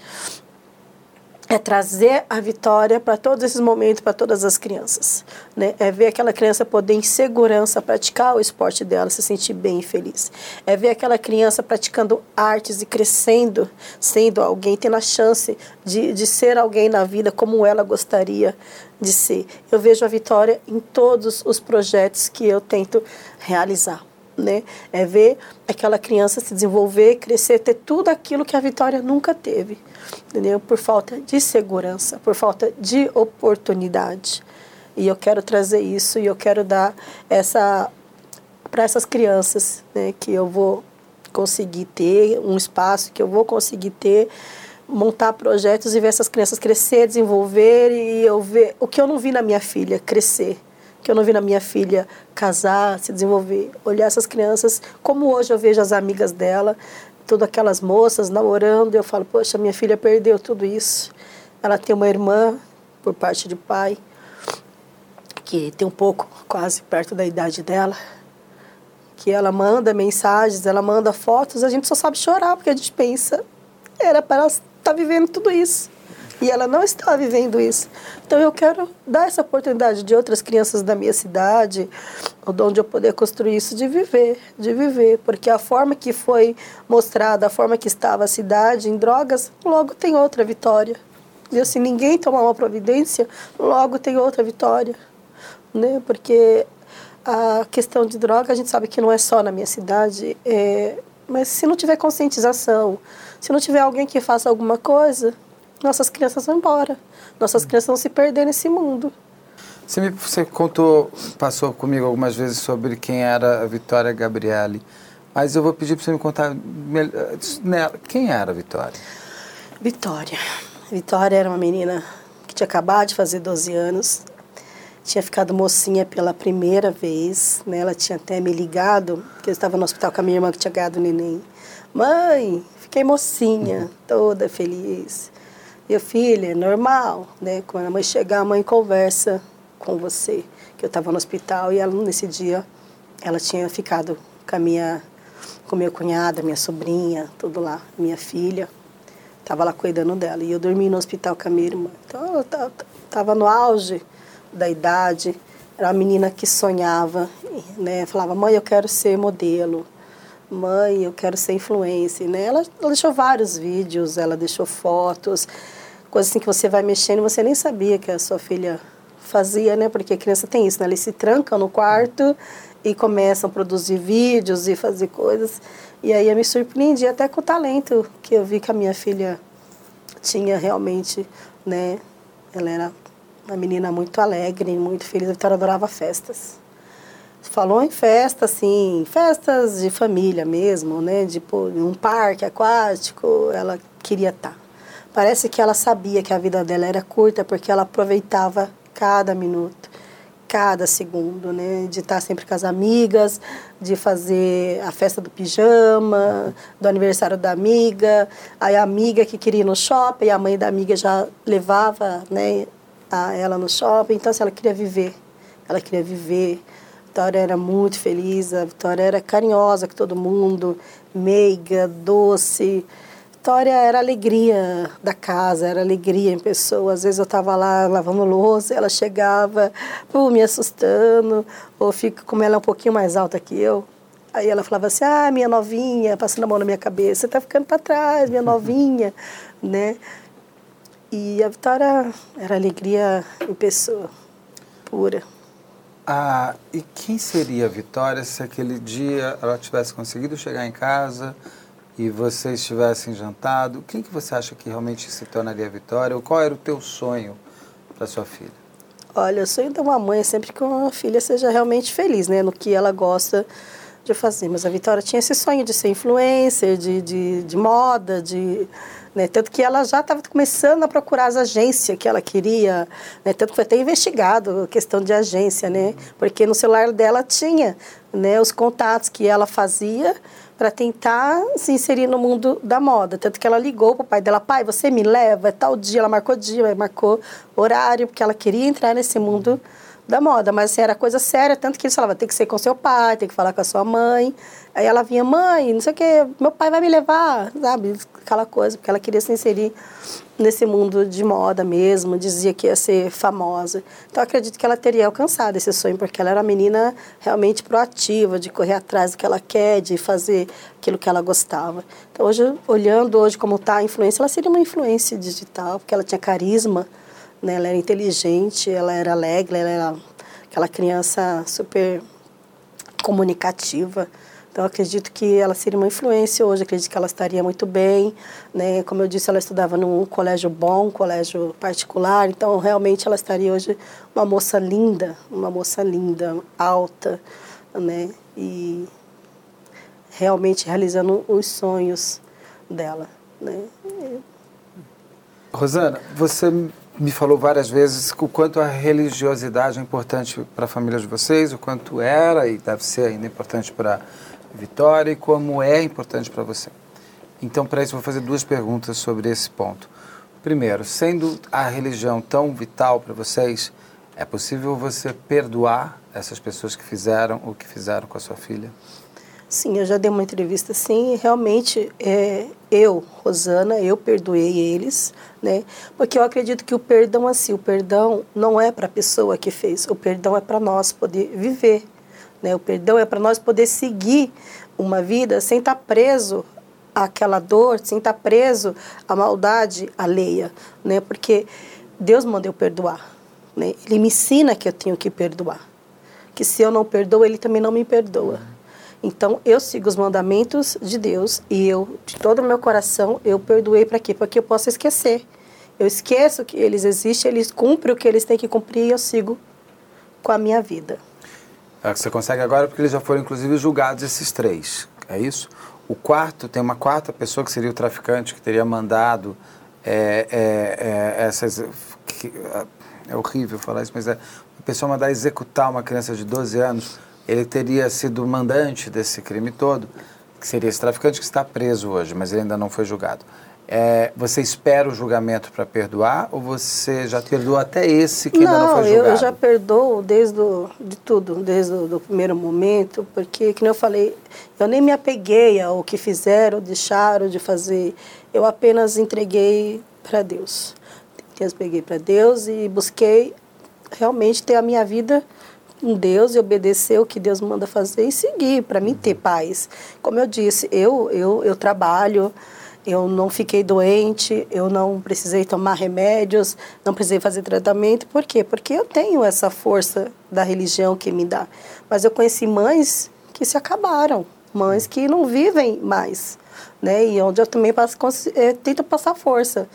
É trazer a vitória para todos esses momentos, para todas as crianças. Né? É ver aquela criança poder, em segurança, praticar o esporte dela, se sentir bem e feliz. É ver aquela criança praticando artes e crescendo, sendo alguém, tendo a chance de, de ser alguém na vida como ela gostaria de ser. Eu vejo a vitória em todos os projetos que eu tento realizar né? É ver aquela criança se desenvolver, crescer, ter tudo aquilo que a Vitória nunca teve, entendeu? Por falta de segurança, por falta de oportunidade. E eu quero trazer isso e eu quero dar essa para essas crianças, né, que eu vou conseguir ter um espaço que eu vou conseguir ter montar projetos e ver essas crianças crescer, desenvolver e eu ver o que eu não vi na minha filha crescer que eu não vi na minha filha casar, se desenvolver, olhar essas crianças, como hoje eu vejo as amigas dela, todas aquelas moças namorando, eu falo, poxa, minha filha perdeu tudo isso. Ela tem uma irmã, por parte de pai, que tem um pouco, quase perto da idade dela, que ela manda mensagens, ela manda fotos, a gente só sabe chorar, porque a gente pensa, era para ela estar tá vivendo tudo isso. E ela não está vivendo isso. Então eu quero dar essa oportunidade de outras crianças da minha cidade, onde eu poder construir isso, de viver, de viver. Porque a forma que foi mostrada, a forma que estava a cidade em drogas, logo tem outra vitória. E assim, ninguém tomar uma providência, logo tem outra vitória. Né? Porque a questão de droga, a gente sabe que não é só na minha cidade, é... mas se não tiver conscientização, se não tiver alguém que faça alguma coisa, nossas crianças vão embora. Nossas crianças vão se perder nesse mundo. Você, me, você contou, passou comigo algumas vezes sobre quem era a Vitória Gabriele, mas eu vou pedir para você me contar nela, quem era a Vitória? Vitória. Vitória era uma menina que tinha acabado de fazer 12 anos, tinha ficado mocinha pela primeira vez, né? ela tinha até me ligado, que eu estava no hospital com a minha irmã que tinha ganhado o neném. Mãe, fiquei mocinha, toda feliz. Meu filho, é normal, né? Quando a mãe chegar, a mãe conversa com você. Que eu estava no hospital e ela, nesse dia, ela tinha ficado com a minha, com meu cunhado, minha sobrinha, tudo lá, minha filha. Estava lá cuidando dela. E eu dormi no hospital com a minha irmã. Então, eu estava no auge da idade. Era uma menina que sonhava, né? Falava, mãe, eu quero ser modelo. Mãe, eu quero ser influencer, né? Ela, ela deixou vários vídeos, ela deixou fotos coisa assim que você vai mexendo e você nem sabia que a sua filha fazia, né? Porque a criança tem isso, né? Eles se trancam no quarto e começam a produzir vídeos e fazer coisas. E aí eu me surpreendi até com o talento que eu vi que a minha filha tinha realmente, né? Ela era uma menina muito alegre, muito feliz. A Vitória adorava festas. Falou em festa, assim, festas de família mesmo, né? Tipo, um parque aquático, ela queria estar. Parece que ela sabia que a vida dela era curta porque ela aproveitava cada minuto, cada segundo, né? De estar sempre com as amigas, de fazer a festa do pijama, do aniversário da amiga, aí a amiga que queria ir no shopping, a mãe da amiga já levava, né, a ela no shopping, então assim, ela queria viver, ela queria viver. Vitória era muito feliz, a Vitória era carinhosa com todo mundo, meiga, doce, Vitória era alegria da casa, era alegria em pessoa. Às vezes eu estava lá lavando louça, ela chegava, uh, me assustando, ou fico como ela é um pouquinho mais alta que eu. Aí ela falava assim: "Ah, minha novinha", passando a mão na minha cabeça, "você está ficando para trás, minha novinha", né? E a Vitória era alegria em pessoa, pura. Ah, e quem seria a Vitória se aquele dia ela tivesse conseguido chegar em casa? e vocês tivessem jantado, quem que você acha que realmente se tornaria Vitória? Ou qual era o teu sonho para sua filha? Olha, o sonho de uma mãe é sempre que uma filha seja realmente feliz, né, no que ela gosta de fazer. Mas a Vitória tinha esse sonho de ser influencer, de, de, de moda, de né? Tanto que ela já estava começando a procurar as agências que ela queria, né? Tanto que foi até investigado a questão de agência, né? Porque no celular dela tinha, né, os contatos que ela fazia para tentar se inserir no mundo da moda. Tanto que ela ligou para o pai dela, pai, você me leva? É tal dia, ela marcou dia, marcou horário, porque ela queria entrar nesse mundo da moda, mas assim, era coisa séria, tanto que eles falavam, tem que ser com seu pai, tem que falar com a sua mãe. Aí ela vinha, mãe, não sei o que, meu pai vai me levar, sabe? Aquela coisa, porque ela queria se inserir nesse mundo de moda mesmo, dizia que ia ser famosa. Então acredito que ela teria alcançado esse sonho, porque ela era uma menina realmente proativa, de correr atrás do que ela quer, de fazer aquilo que ela gostava. Então hoje, olhando hoje como está a influência, ela seria uma influência digital, porque ela tinha carisma, né? Ela era inteligente, ela era alegre, ela era aquela criança super comunicativa. Então, acredito que ela seria uma influência hoje, acredito que ela estaria muito bem. Né? Como eu disse, ela estudava num colégio bom, colégio particular, então realmente ela estaria hoje uma moça linda, uma moça linda, alta, né? E realmente realizando os sonhos dela, né? Rosana, você me falou várias vezes o quanto a religiosidade é importante para a família de vocês, o quanto era e deve ser ainda importante para Vitória e como é importante para você. Então, para isso, vou fazer duas perguntas sobre esse ponto. Primeiro, sendo a religião tão vital para vocês, é possível você perdoar essas pessoas que fizeram o que fizeram com a sua filha? Sim, eu já dei uma entrevista assim, e realmente é, eu, Rosana, eu perdoei eles, né? Porque eu acredito que o perdão assim, o perdão não é para a pessoa que fez, o perdão é para nós poder viver, né? O perdão é para nós poder seguir uma vida sem estar tá preso àquela dor, sem estar tá preso à maldade alheia, né? Porque Deus mandou eu perdoar, né? Ele me ensina que eu tenho que perdoar, que se eu não perdoo, Ele também não me perdoa. Então, eu sigo os mandamentos de Deus e eu, de todo o meu coração, eu perdoei para quê? Para que eu possa esquecer. Eu esqueço que eles existem, eles cumprem o que eles têm que cumprir e eu sigo com a minha vida. É, você consegue agora porque eles já foram, inclusive, julgados esses três, é isso? O quarto, tem uma quarta pessoa que seria o traficante, que teria mandado é, é, é essas... Que, é horrível falar isso, mas é a pessoa mandar executar uma criança de 12 anos ele teria sido mandante desse crime todo, que seria esse traficante que está preso hoje, mas ele ainda não foi julgado. É, você espera o julgamento para perdoar ou você já perdoou até esse que não, ainda não foi julgado? Não, eu já perdoo desde do, de tudo, desde o primeiro momento, porque, como eu falei, eu nem me apeguei ao que fizeram, deixaram de fazer, eu apenas entreguei para Deus. Eu peguei para Deus e busquei realmente ter a minha vida com Deus e obedecer o que Deus manda fazer e seguir para mim ter paz. Como eu disse, eu eu, eu trabalho, eu não fiquei doente, eu não precisei tomar remédios, não precisei fazer tratamento. Por quê? Porque eu tenho essa força da religião que me dá. Mas eu conheci mães que se acabaram, mães que não vivem mais, né? E onde eu também passo, é, tento passar força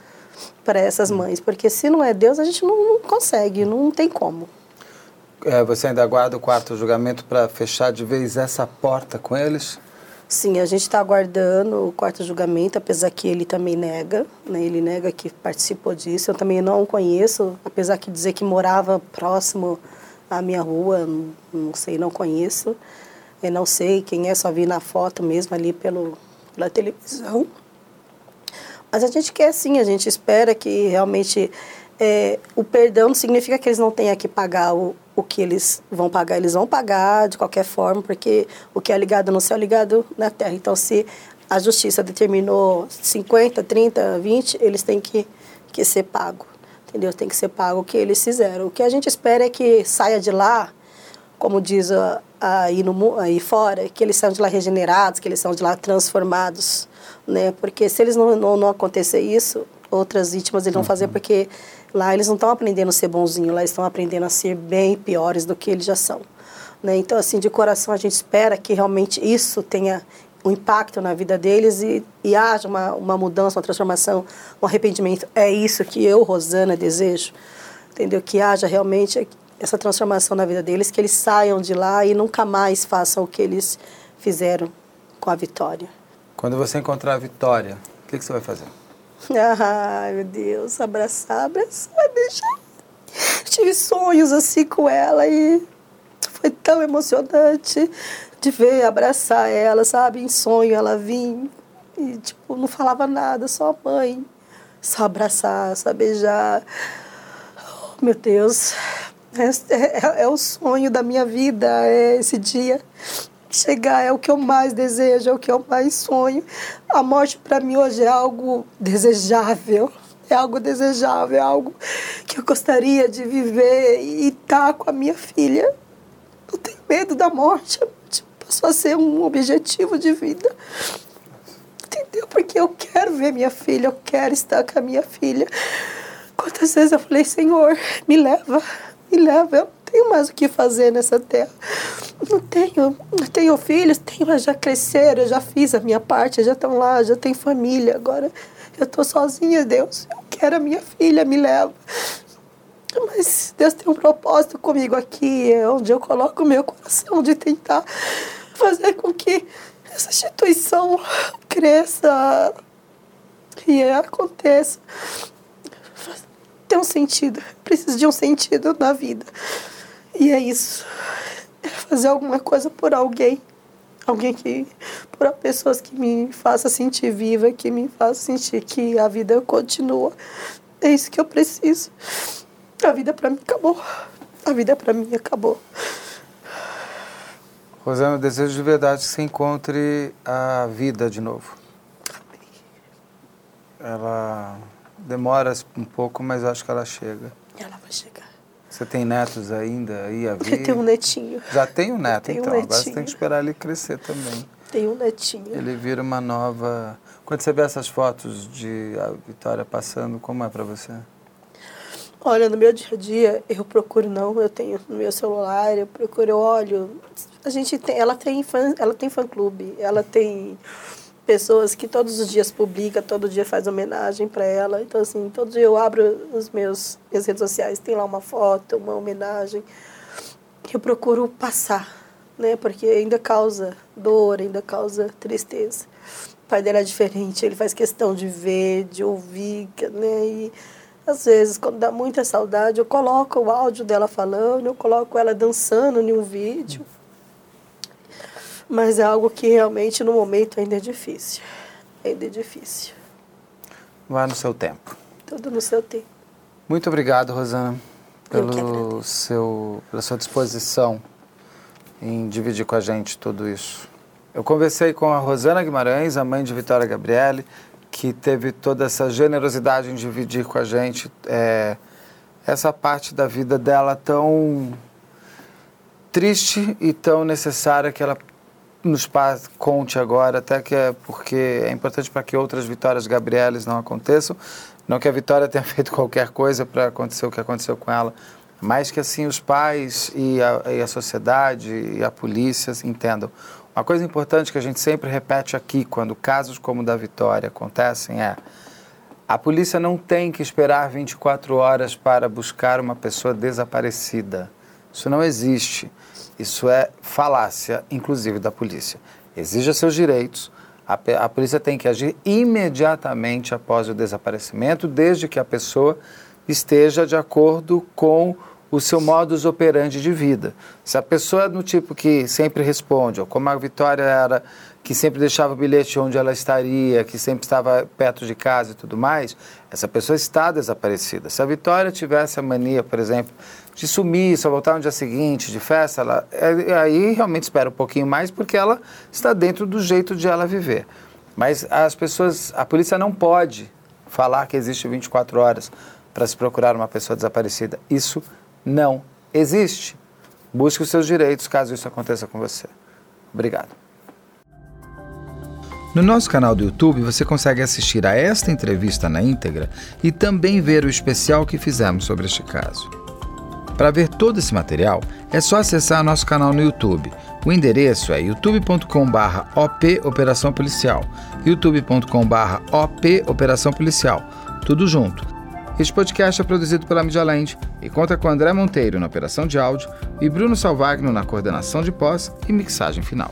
para essas mães, porque se não é Deus, a gente não, não consegue, não tem como é, você ainda aguarda o quarto julgamento para fechar de vez essa porta com eles? Sim, a gente está aguardando o quarto julgamento, apesar que ele também nega, né? ele nega que participou disso. Eu também não conheço, apesar que dizer que morava próximo a minha rua, não sei, não conheço. Eu não sei quem é, só vi na foto mesmo ali pelo, pela televisão. Mas a gente quer sim, a gente espera que realmente é, o perdão não significa que eles não tenham que pagar o, o que eles vão pagar. Eles vão pagar de qualquer forma, porque o que é ligado no céu é ligado na terra. Então, se a justiça determinou 50, 30, 20, eles têm que, que ser pago. Entendeu? Tem que ser pago o que eles fizeram. O que a gente espera é que saia de lá, como diz aí, no, aí fora, que eles saiam de lá regenerados, que eles saiam de lá transformados né? Porque se eles não, não, não acontecer isso, outras vítimas eles vão fazer uhum. porque lá eles não estão aprendendo a ser bonzinho, lá estão aprendendo a ser bem piores do que eles já são. Né? Então, assim, de coração a gente espera que realmente isso tenha um impacto na vida deles e, e haja uma, uma mudança, uma transformação, um arrependimento. É isso que eu, Rosana, desejo, entendeu? Que haja realmente essa transformação na vida deles, que eles saiam de lá e nunca mais façam o que eles fizeram com a vitória. Quando você encontrar a Vitória, o que, que você vai fazer? Ai, meu Deus, abraçar, abraçar, deixar. Tive sonhos assim com ela e foi tão emocionante de ver, abraçar ela, sabe? Em sonho ela vinha e, tipo, não falava nada, só mãe. Só abraçar, só beijar. Oh, meu Deus, é, é, é, o sonho da minha vida, é esse dia chegar é o que eu mais desejo, é o que eu mais sonho. A morte para mim hoje é algo desejável. É algo desejável, é algo que eu gostaria de viver e estar tá com a minha filha. Não tenho medo da morte. Passou a ser um objetivo de vida. Entendeu? Porque eu quero ver minha filha, eu quero estar com a minha filha. Quantas vezes eu falei, Senhor, me leva, me leva. Tenho mais o que fazer nessa terra. Não tenho, não tenho filhos, tenho, mas já cresceram, já fiz a minha parte, já estão lá, já tem família. Agora eu estou sozinha, Deus. Eu quero a minha filha, me leva. Mas Deus tem um propósito comigo aqui, é onde eu coloco o meu coração de tentar fazer com que essa instituição cresça e aconteça. Tem um sentido, preciso de um sentido na vida. E é isso. É fazer alguma coisa por alguém. Alguém que. Por pessoas que me faça sentir viva, que me faça sentir que a vida continua. É isso que eu preciso. A vida para mim acabou. A vida para mim acabou. Rosana, eu desejo de verdade que você encontre a vida de novo. Ela demora um pouco, mas acho que ela chega. Ela vai chegar. Você tem netos ainda aí a vir? Eu tenho um netinho. Já tem um neto, então. Um Agora você tem que esperar ele crescer também. Tem um netinho. Ele vira uma nova. Quando você vê essas fotos de a Vitória passando, como é para você? Olha, no meu dia a dia, eu procuro não, eu tenho no meu celular, eu procuro, eu olho. A gente tem, ela tem fã, ela tem fã clube, ela tem pessoas que todos os dias publica, todo dia faz homenagem para ela. Então, assim, todo dia eu abro os meus minhas redes sociais, tem lá uma foto, uma homenagem. Eu procuro passar, né? Porque ainda causa dor, ainda causa tristeza. O pai dela é diferente, ele faz questão de ver, de ouvir, né? E às vezes, quando dá muita saudade, eu coloco o áudio dela falando, eu coloco ela dançando em um vídeo mas é algo que realmente no momento ainda é difícil. Ainda é difícil. Vai no seu tempo. Tudo no seu tempo. Muito obrigado, Rosana, pelo seu, pela sua disposição em dividir com a gente tudo isso. Eu conversei com a Rosana Guimarães, a mãe de Vitória Gabriele, que teve toda essa generosidade em dividir com a gente é, essa parte da vida dela tão triste e tão necessária que ela nos conte agora, até que é porque é importante para que outras vitórias Gabrieles não aconteçam. Não que a Vitória tenha feito qualquer coisa para acontecer o que aconteceu com ela, mas que assim os pais e a, e a sociedade e a polícia entendam. Uma coisa importante que a gente sempre repete aqui quando casos como o da Vitória acontecem é a polícia não tem que esperar 24 horas para buscar uma pessoa desaparecida. Isso não existe. Isso é falácia, inclusive, da polícia. Exija seus direitos. A, a, polícia tem que agir imediatamente após o desaparecimento, desde que a pessoa esteja de acordo com o seu modus operandi de vida. Se a pessoa é do tipo que sempre responde, ou como a Vitória era, que sempre deixava o bilhete onde ela estaria, que sempre estava perto de casa e tudo mais, essa pessoa está desaparecida. Se a Vitória tivesse a mania, por exemplo, de sumir, só voltar no dia seguinte, de festa, ela, é, aí realmente espera um pouquinho mais, porque ela está dentro do jeito de ela viver. Mas as pessoas, a polícia não pode falar que existe 24 horas para se procurar uma pessoa desaparecida. Isso não existe. Busque os seus direitos caso isso aconteça com você. Obrigado. No nosso canal do YouTube você consegue assistir a esta entrevista na íntegra e também ver o especial que fizemos sobre este caso. Para ver todo esse material, é só acessar nosso canal no YouTube. O endereço é youtube.com/op Operação Policial, youtube.com/op Operação Policial, tudo junto. Este podcast é produzido pela Mídia e conta com André Monteiro na operação de áudio e Bruno Salvagno na coordenação de pós e mixagem final.